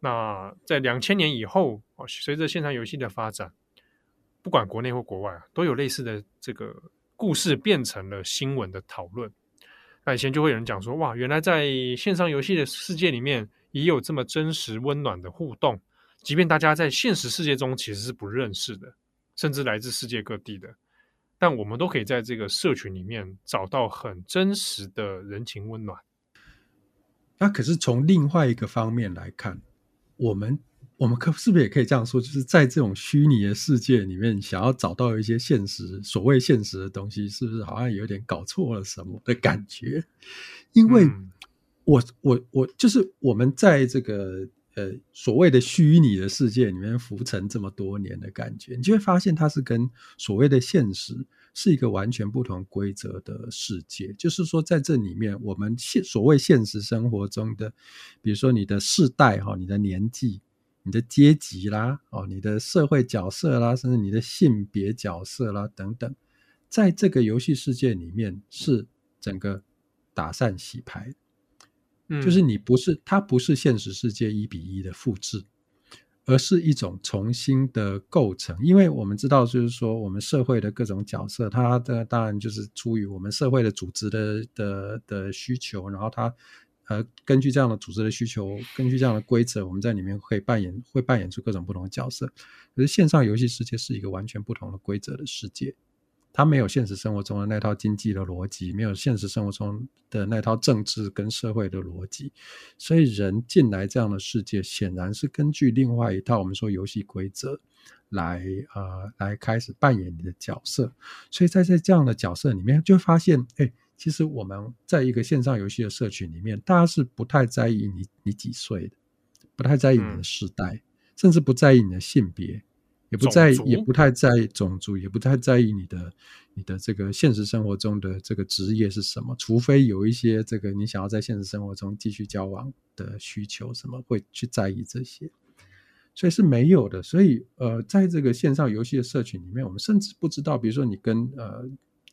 那在两千年以后，随着线上游戏的发展，不管国内或国外啊，都有类似的这个故事变成了新闻的讨论。那以前就会有人讲说，哇，原来在线上游戏的世界里面也有这么真实温暖的互动，即便大家在现实世界中其实是不认识的，甚至来自世界各地的，但我们都可以在这个社群里面找到很真实的人情温暖。那可是从另外一个方面来看，我们我们可是不是也可以这样说，就是在这种虚拟的世界里面，想要找到一些现实所谓现实的东西，是不是好像有点搞错了什么的感觉？因为我我我就是我们在这个呃所谓的虚拟的世界里面浮沉这么多年的感觉，你就会发现它是跟所谓的现实。是一个完全不同规则的世界，就是说，在这里面，我们现所谓现实生活中的，比如说你的世代哈，你的年纪、你的阶级啦，哦，你的社会角色啦，甚至你的性别角色啦等等，在这个游戏世界里面是整个打散洗牌。嗯，就是你不是它不是现实世界一比一的复制，而是一种重新的构成。因为我们知道，就是说我们社会的各种角色，它的当然就是出于我们社会的组织的的的需求，然后它。呃，根据这样的组织的需求，根据这样的规则，我们在里面可以扮演，会扮演出各种不同的角色。可是线上游戏世界是一个完全不同的规则的世界，它没有现实生活中的那套经济的逻辑，没有现实生活中的那套政治跟社会的逻辑，所以人进来这样的世界，显然是根据另外一套我们说游戏规则来呃来开始扮演你的角色。所以在这这样的角色里面，就会发现，哎。其实我们在一个线上游戏的社群里面，大家是不太在意你你几岁的，不太在意你的时代，嗯、甚至不在意你的性别，也不在意，也不太在意种族，也不太在意你的你的这个现实生活中的这个职业是什么，除非有一些这个你想要在现实生活中继续交往的需求，什么会去在意这些，所以是没有的。所以呃，在这个线上游戏的社群里面，我们甚至不知道，比如说你跟呃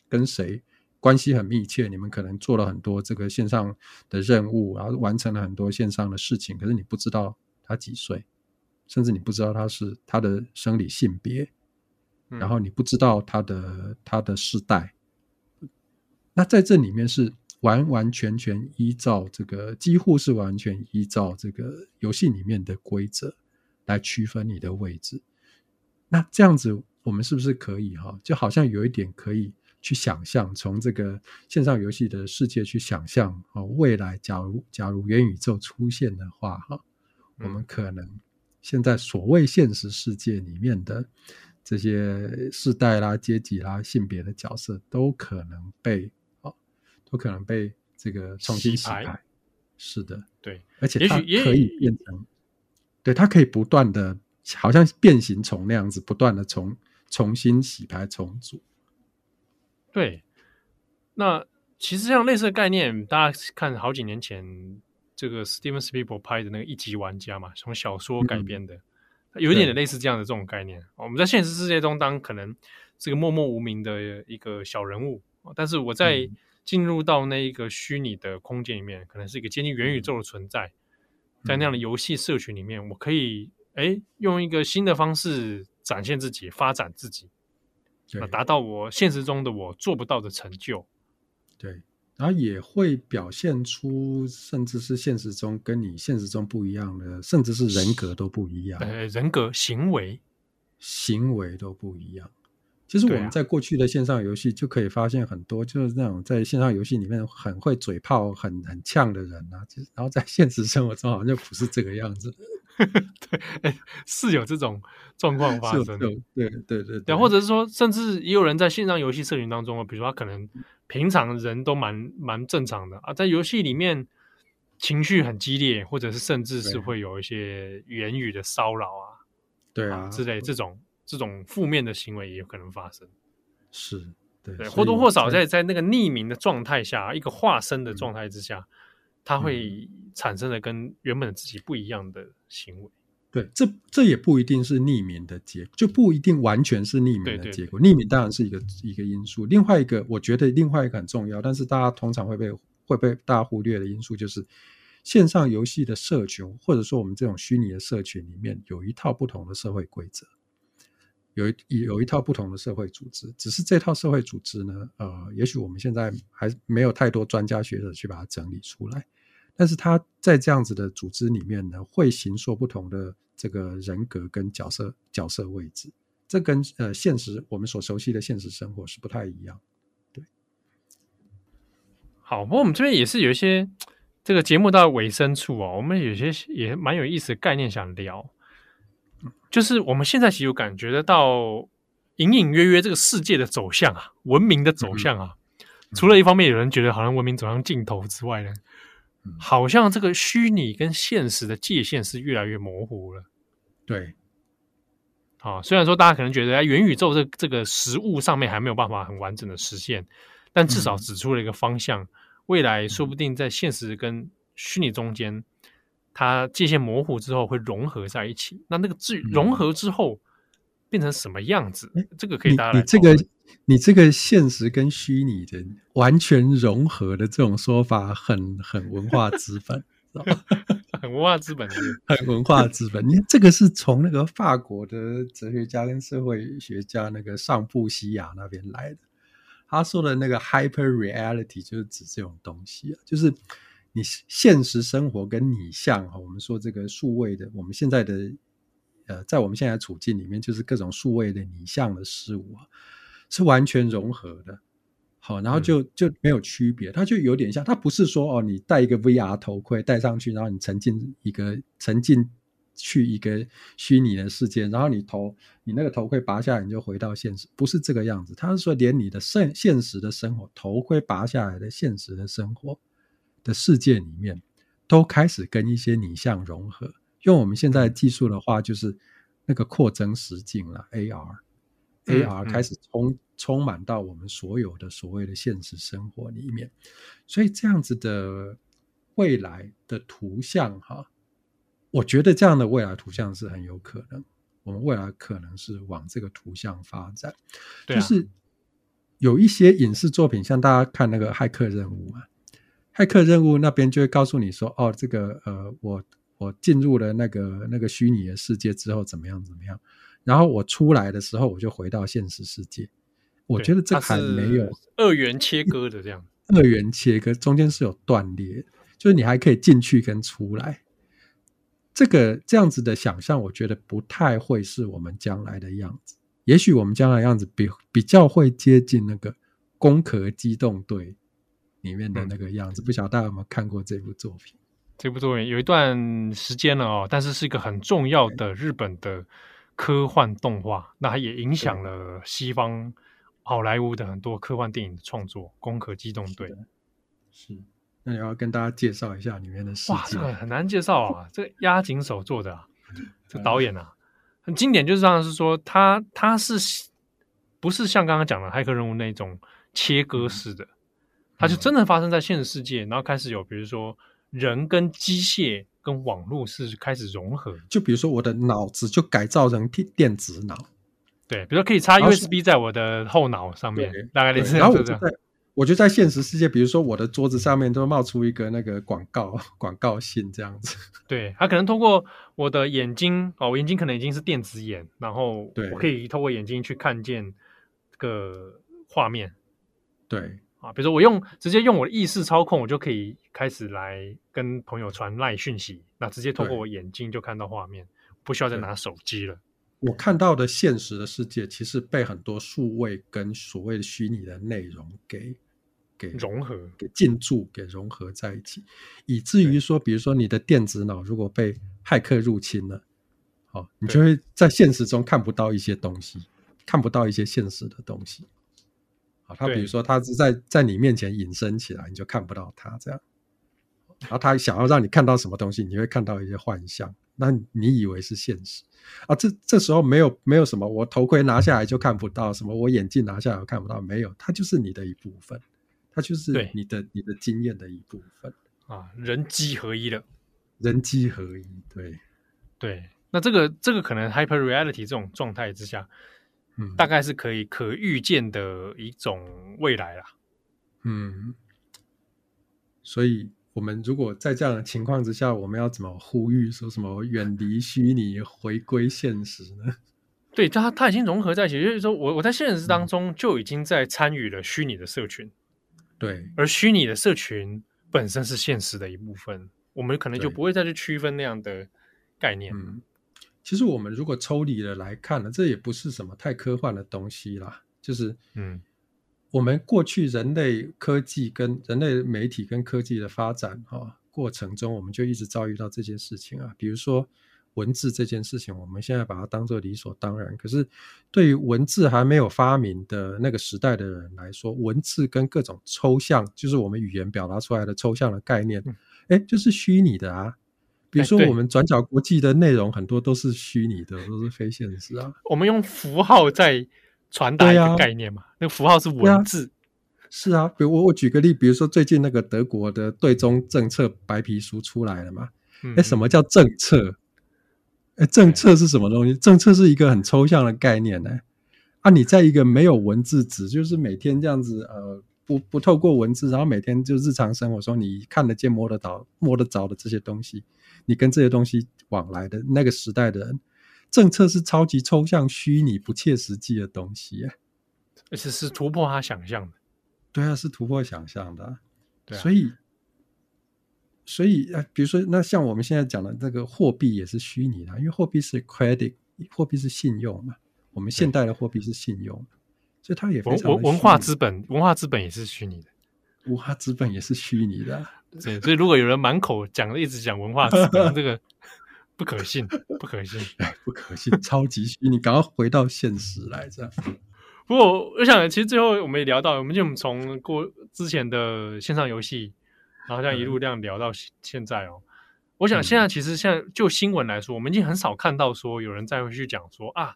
跟谁。关系很密切，你们可能做了很多这个线上的任务，然后完成了很多线上的事情，可是你不知道他几岁，甚至你不知道他是他的生理性别，然后你不知道他的他的世代。那在这里面是完完全全依照这个，几乎是完全依照这个游戏里面的规则来区分你的位置。那这样子，我们是不是可以哈？就好像有一点可以。去想象，从这个线上游戏的世界去想象哦，未来假如假如元宇宙出现的话，哈，我们可能现在所谓现实世界里面的这些世代啦、阶级啦、性别的角色，都可能被哦，都可能被这个重新洗牌。是的，对，而且它可以变成，对，它可以不断的，好像变形虫那样子，不断的重重新洗牌重组。对，那其实像类似的概念，大家看好几年前这个 Steven Spielberg 拍的那个《一级玩家》嘛，从小说改编的，嗯、有一点点类似这样的这种概念。我们在现实世界中当可能是个默默无名的一个小人物，但是我在进入到那一个虚拟的空间里面，可能是一个接近元宇宙的存在，在那样的游戏社群里面，我可以哎用一个新的方式展现自己，发展自己。啊，达到我现实中的我做不到的成就，对，然后也会表现出，甚至是现实中跟你现实中不一样的，甚至是人格都不一样，呃，人格、行为、行为都不一样。其实我们在过去的线上游戏就可以发现很多，就是那种在线上游戏里面很会嘴炮、很很呛的人啊，然后在现实生活中好像就不是这个样子。对，哎，是有这种状况发生的，对对对对，对，或者是说，甚至也有人在线上游戏社群当中，比如说他可能平常人都蛮蛮正常的。啊，在游戏里面情绪很激烈，或者是甚至是会有一些言语的骚扰啊，对啊，啊之类这种这种负面的行为也有可能发生，是对，对，或多或少在在那个匿名的状态下，一个化身的状态之下。嗯它会产生的跟原本的自己不一样的行为，对，这这也不一定是匿名的结果，就不一定完全是匿名的结果。匿名当然是一个一个因素，另外一个我觉得另外一个很重要，但是大家通常会被会被大家忽略的因素，就是线上游戏的社群，或者说我们这种虚拟的社群里面有一套不同的社会规则，有一有一套不同的社会组织，只是这套社会组织呢，呃，也许我们现在还没有太多专家学者去把它整理出来。但是他在这样子的组织里面呢，会形塑不同的这个人格跟角色角色位置，这跟呃现实我们所熟悉的现实生活是不太一样。对，好，不过我们这边也是有一些这个节目到尾声处啊，我们有些也蛮有意思的概念想聊，就是我们现在其实有感觉得到隐隐约约这个世界的走向啊，文明的走向啊，嗯、除了一方面有人觉得好像文明走向尽头之外呢。好像这个虚拟跟现实的界限是越来越模糊了。对，啊，虽然说大家可能觉得在元宇宙这这个实物上面还没有办法很完整的实现，但至少指出了一个方向。嗯、未来说不定在现实跟虚拟中间，它界限模糊之后会融合在一起。那那个至融合之后变成什么样子？这个可以大家来你，你这个你这个现实跟虚拟的完全融合的这种说法很，很 很文化资本，很文化资本，很文化资本。你看这个是从那个法国的哲学家跟社会学家那个上布西亚那边来的。他说的那个 hyper reality 就是指这种东西啊，就是你现实生活跟你像哈，我们说这个数位的，我们现在的呃，在我们现在处境里面，就是各种数位的拟像的事物啊，是完全融合的。好，然后就就没有区别，它就有点像，它不是说哦，你戴一个 VR 头盔戴上去，然后你沉浸一个沉浸。去一个虚拟的世界，然后你头你那个头盔拔下来，你就回到现实，不是这个样子。他是说，连你的现现实的生活，头盔拔下来的现实的生活的世界里面，都开始跟一些拟像融合。用我们现在的技术的话，就是那个扩增实境了，AR，AR、嗯、AR 开始充充满到我们所有的所谓的现实生活里面。所以这样子的未来的图像，哈。我觉得这样的未来图像是很有可能，我们未来可能是往这个图像发展，对啊、就是有一些影视作品，像大家看那个骇客任务嘛，骇客任务那边就会告诉你说，哦，这个呃，我我进入了那个那个虚拟的世界之后怎么样怎么样，然后我出来的时候我就回到现实世界，我觉得这还没有二元切割的这样，二元切割中间是有断裂，就是你还可以进去跟出来。这个这样子的想象，我觉得不太会是我们将来的样子。也许我们将来的样子比比较会接近那个《攻壳机动队》里面的那个样子。嗯、不晓得大家有没有看过这部作品？这部作品有一段时间了哦，但是是一个很重要的日本的科幻动画，那它也影响了西方好莱坞的很多科幻电影的创作，《攻壳机动队》是。那你要跟大家介绍一下里面的。哇，这个很难介绍啊！这个押井守做的啊，这导演啊，很经典，就是这样，是说他他是不是像刚刚讲的骇客任务那种切割式的？他就真的发生在现实世界，然后开始有比如说人跟机械跟网络是开始融合。就比如说我的脑子就改造成电电子脑，对，比如说可以插 USB 在我的后脑上面，大概类似这样。我就在现实世界，比如说我的桌子上面都冒出一个那个广告 广告信这样子。对，它可能通过我的眼睛哦，我眼睛可能已经是电子眼，然后我可以透过眼睛去看见这个画面。对啊，比如说我用直接用我的意识操控，我就可以开始来跟朋友传赖讯息，那直接透过我眼睛就看到画面，不需要再拿手机了。我看到的现实的世界，其实被很多数位跟所谓的虚拟的内容给给融合、给进驻、给融合在一起，以至于说，比如说你的电子脑如果被骇客入侵了，哦，你就会在现实中看不到一些东西，看不到一些现实的东西。好，他比如说他是在在你面前隐身起来，你就看不到他这样。然后他想要让你看到什么东西，你会看到一些幻象。那你以为是现实啊？这这时候没有没有什么，我头盔拿下来就看不到什么，我眼镜拿下来我看不到，没有，它就是你的一部分，它就是你的你的经验的一部分啊，人机合一了，人机合一，对对。那这个这个可能 hyper reality 这种状态之下，嗯，大概是可以可预见的一种未来啦，嗯，所以。我们如果在这样的情况之下，我们要怎么呼吁说什么远离虚拟，回归现实呢？对，它它已经融合在一起，就是说我我在现实当中就已经在参与了虚拟的社群，对，而虚拟的社群本身是现实的一部分，我们可能就不会再去区分那样的概念。嗯，其实我们如果抽离了来看呢，这也不是什么太科幻的东西啦，就是嗯。我们过去人类科技跟人类媒体跟科技的发展哈过程中，我们就一直遭遇到这件事情啊。比如说文字这件事情，我们现在把它当做理所当然。可是对于文字还没有发明的那个时代的人来说，文字跟各种抽象，就是我们语言表达出来的抽象的概念，哎，就是虚拟的啊。比如说我们转角国际的内容很多都是虚拟的，都是非现实啊。我们用符号在。传达一个概念嘛，啊、那个符号是文字，啊是啊。比如我我举个例，比如说最近那个德国的对中政策白皮书出来了嘛，哎、嗯，什么叫政策？哎，政策是什么东西？政策是一个很抽象的概念呢。啊，你在一个没有文字，纸就是每天这样子，呃，不不透过文字，然后每天就日常生活说你看得见、摸得到、摸得着的这些东西，你跟这些东西往来的那个时代的人，政策是超级抽象、虚拟、不切实际的东西，而且是突破他想象的。对啊，是突破想象的。对啊，所以，所以啊，比如说，那像我们现在讲的这个货币也是虚拟的，因为货币是 credit，货币是信用嘛。我们现代的货币是信用，所以它也文文化资本，文化资本也是虚拟的，文化资本也是虚拟的。对，所以如果有人满口讲一直讲文化资本，这个不可信，不可信，不可信，超级虚拟，赶快回到现实来这样。不过我想，其实最后我们也聊到，我们就从过之前的线上游戏，然后这样一路这样聊到现在哦。我想现在其实现在就新闻来说，我们已经很少看到说有人再会去讲说啊。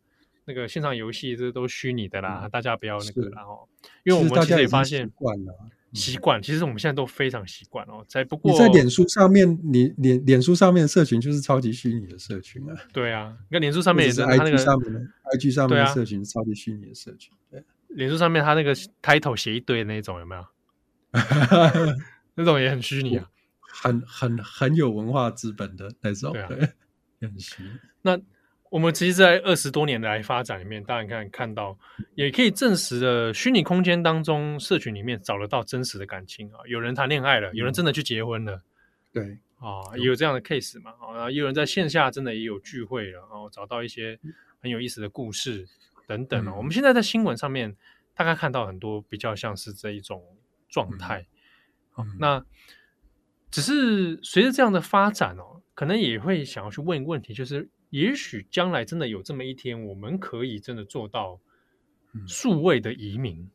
那个线上游戏这都虚拟的啦，嗯、大家不要那个然后，因为我们其实也发现惯了习惯，其实我们现在都非常习惯哦。在不过你在脸书上面，你脸脸书上面的社群就是超级虚拟的社群啊。对啊，你看脸书上面也是 IG 上面的 IG 上面的社群是超级虚拟的社群。对，脸书上面他那个 title 写一堆的那种有没有？那种也很虚拟啊，很很很有文化资本的那种，对，很虚。那。我们其实，在二十多年来发展里面，大家看看到，也可以证实的，虚拟空间当中，社群里面找得到真实的感情啊。有人谈恋爱了，有人真的去结婚了，对啊，也有这样的 case 嘛。啊，也有人在线下真的也有聚会了，然后找到一些很有意思的故事等等啊。我们现在在新闻上面大概看到很多比较像是这一种状态。那只是随着这样的发展哦，可能也会想要去问一个问题，就是。也许将来真的有这么一天，我们可以真的做到数位的移民，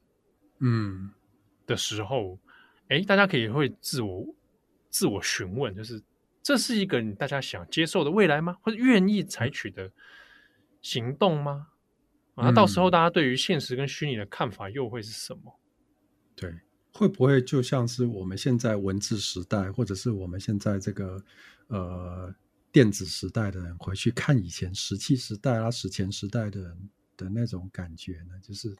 嗯，的时候，哎、嗯，大家可以会自我自我询问，就是这是一个你大家想接受的未来吗？或者愿意采取的行动吗？啊，那到时候大家对于现实跟虚拟的看法又会是什么？对，会不会就像是我们现在文字时代，或者是我们现在这个呃。电子时代的人回去看以前石器时代啊、史前时代的人的那种感觉呢，就是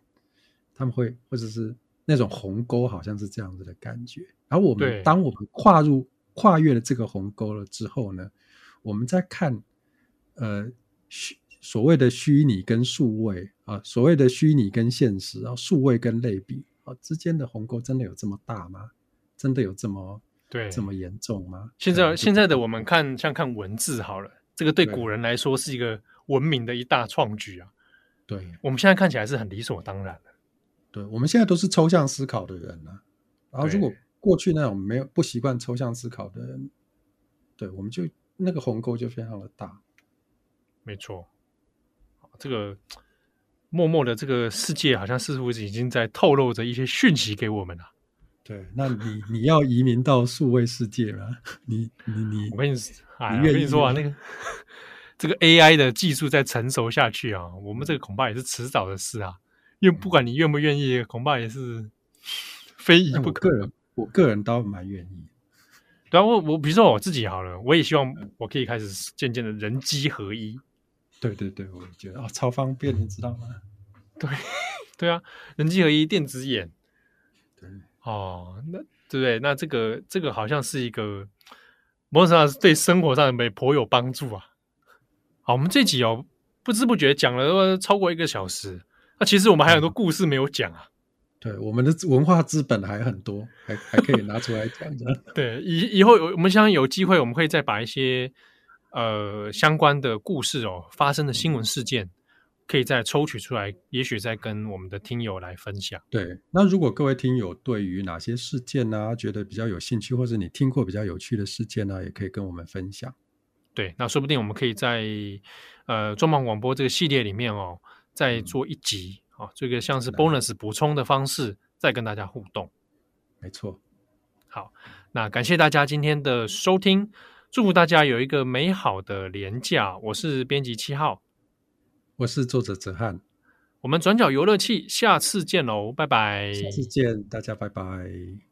他们会或者是那种鸿沟，好像是这样子的感觉。然后我们当我们跨入跨越了这个鸿沟了之后呢，我们再看呃虚所谓的虚拟跟数位啊，所谓的虚拟跟现实啊，数位跟类比啊之间的鸿沟真的有这么大吗？真的有这么？对，这么严重吗？现在现在的我们看像看文字好了，这个对古人来说是一个文明的一大创举啊。对，我们现在看起来是很理所当然的。对，我们现在都是抽象思考的人啊。然后如果过去那种没有不习惯抽象思考的人，对，我们就那个鸿沟就非常的大。没错，这个默默的这个世界好像似乎已经在透露着一些讯息给我们了。对，那你你要移民到数位世界了？你你你，我跟你，哎，我跟你说啊，那个这个 AI 的技术在成熟下去啊，我们这个恐怕也是迟早的事啊。因为不管你愿不愿意，恐怕也是非移不可。我个人，我个人倒蛮愿意。对啊，我我比如说我自己好了，我也希望我可以开始渐渐的人机合一。对对对，我觉得啊，超方便，你知道吗？对对啊，人机合一，电子眼。对。哦，那对不对？那这个这个好像是一个某种程度上是对生活上也颇有帮助啊。好，我们这集哦，不知不觉讲了超过一个小时。那其实我们还有很多故事没有讲啊。对，我们的文化资本还很多，还还可以拿出来讲的。对，以以后有我们相信有机会，我们可以再把一些呃相关的故事哦，发生的新闻事件。可以再抽取出来，也许再跟我们的听友来分享。对，那如果各位听友对于哪些事件呢、啊，觉得比较有兴趣，或者你听过比较有趣的事件呢、啊，也可以跟我们分享。对，那说不定我们可以在呃重磅广播这个系列里面哦，再做一集啊、嗯哦，这个像是 bonus 补充的方式，再跟大家互动。没错。好，那感谢大家今天的收听，祝福大家有一个美好的连假。我是编辑七号。我是作者哲翰，我们转角游乐器，下次见喽，拜拜。下次见，大家拜拜。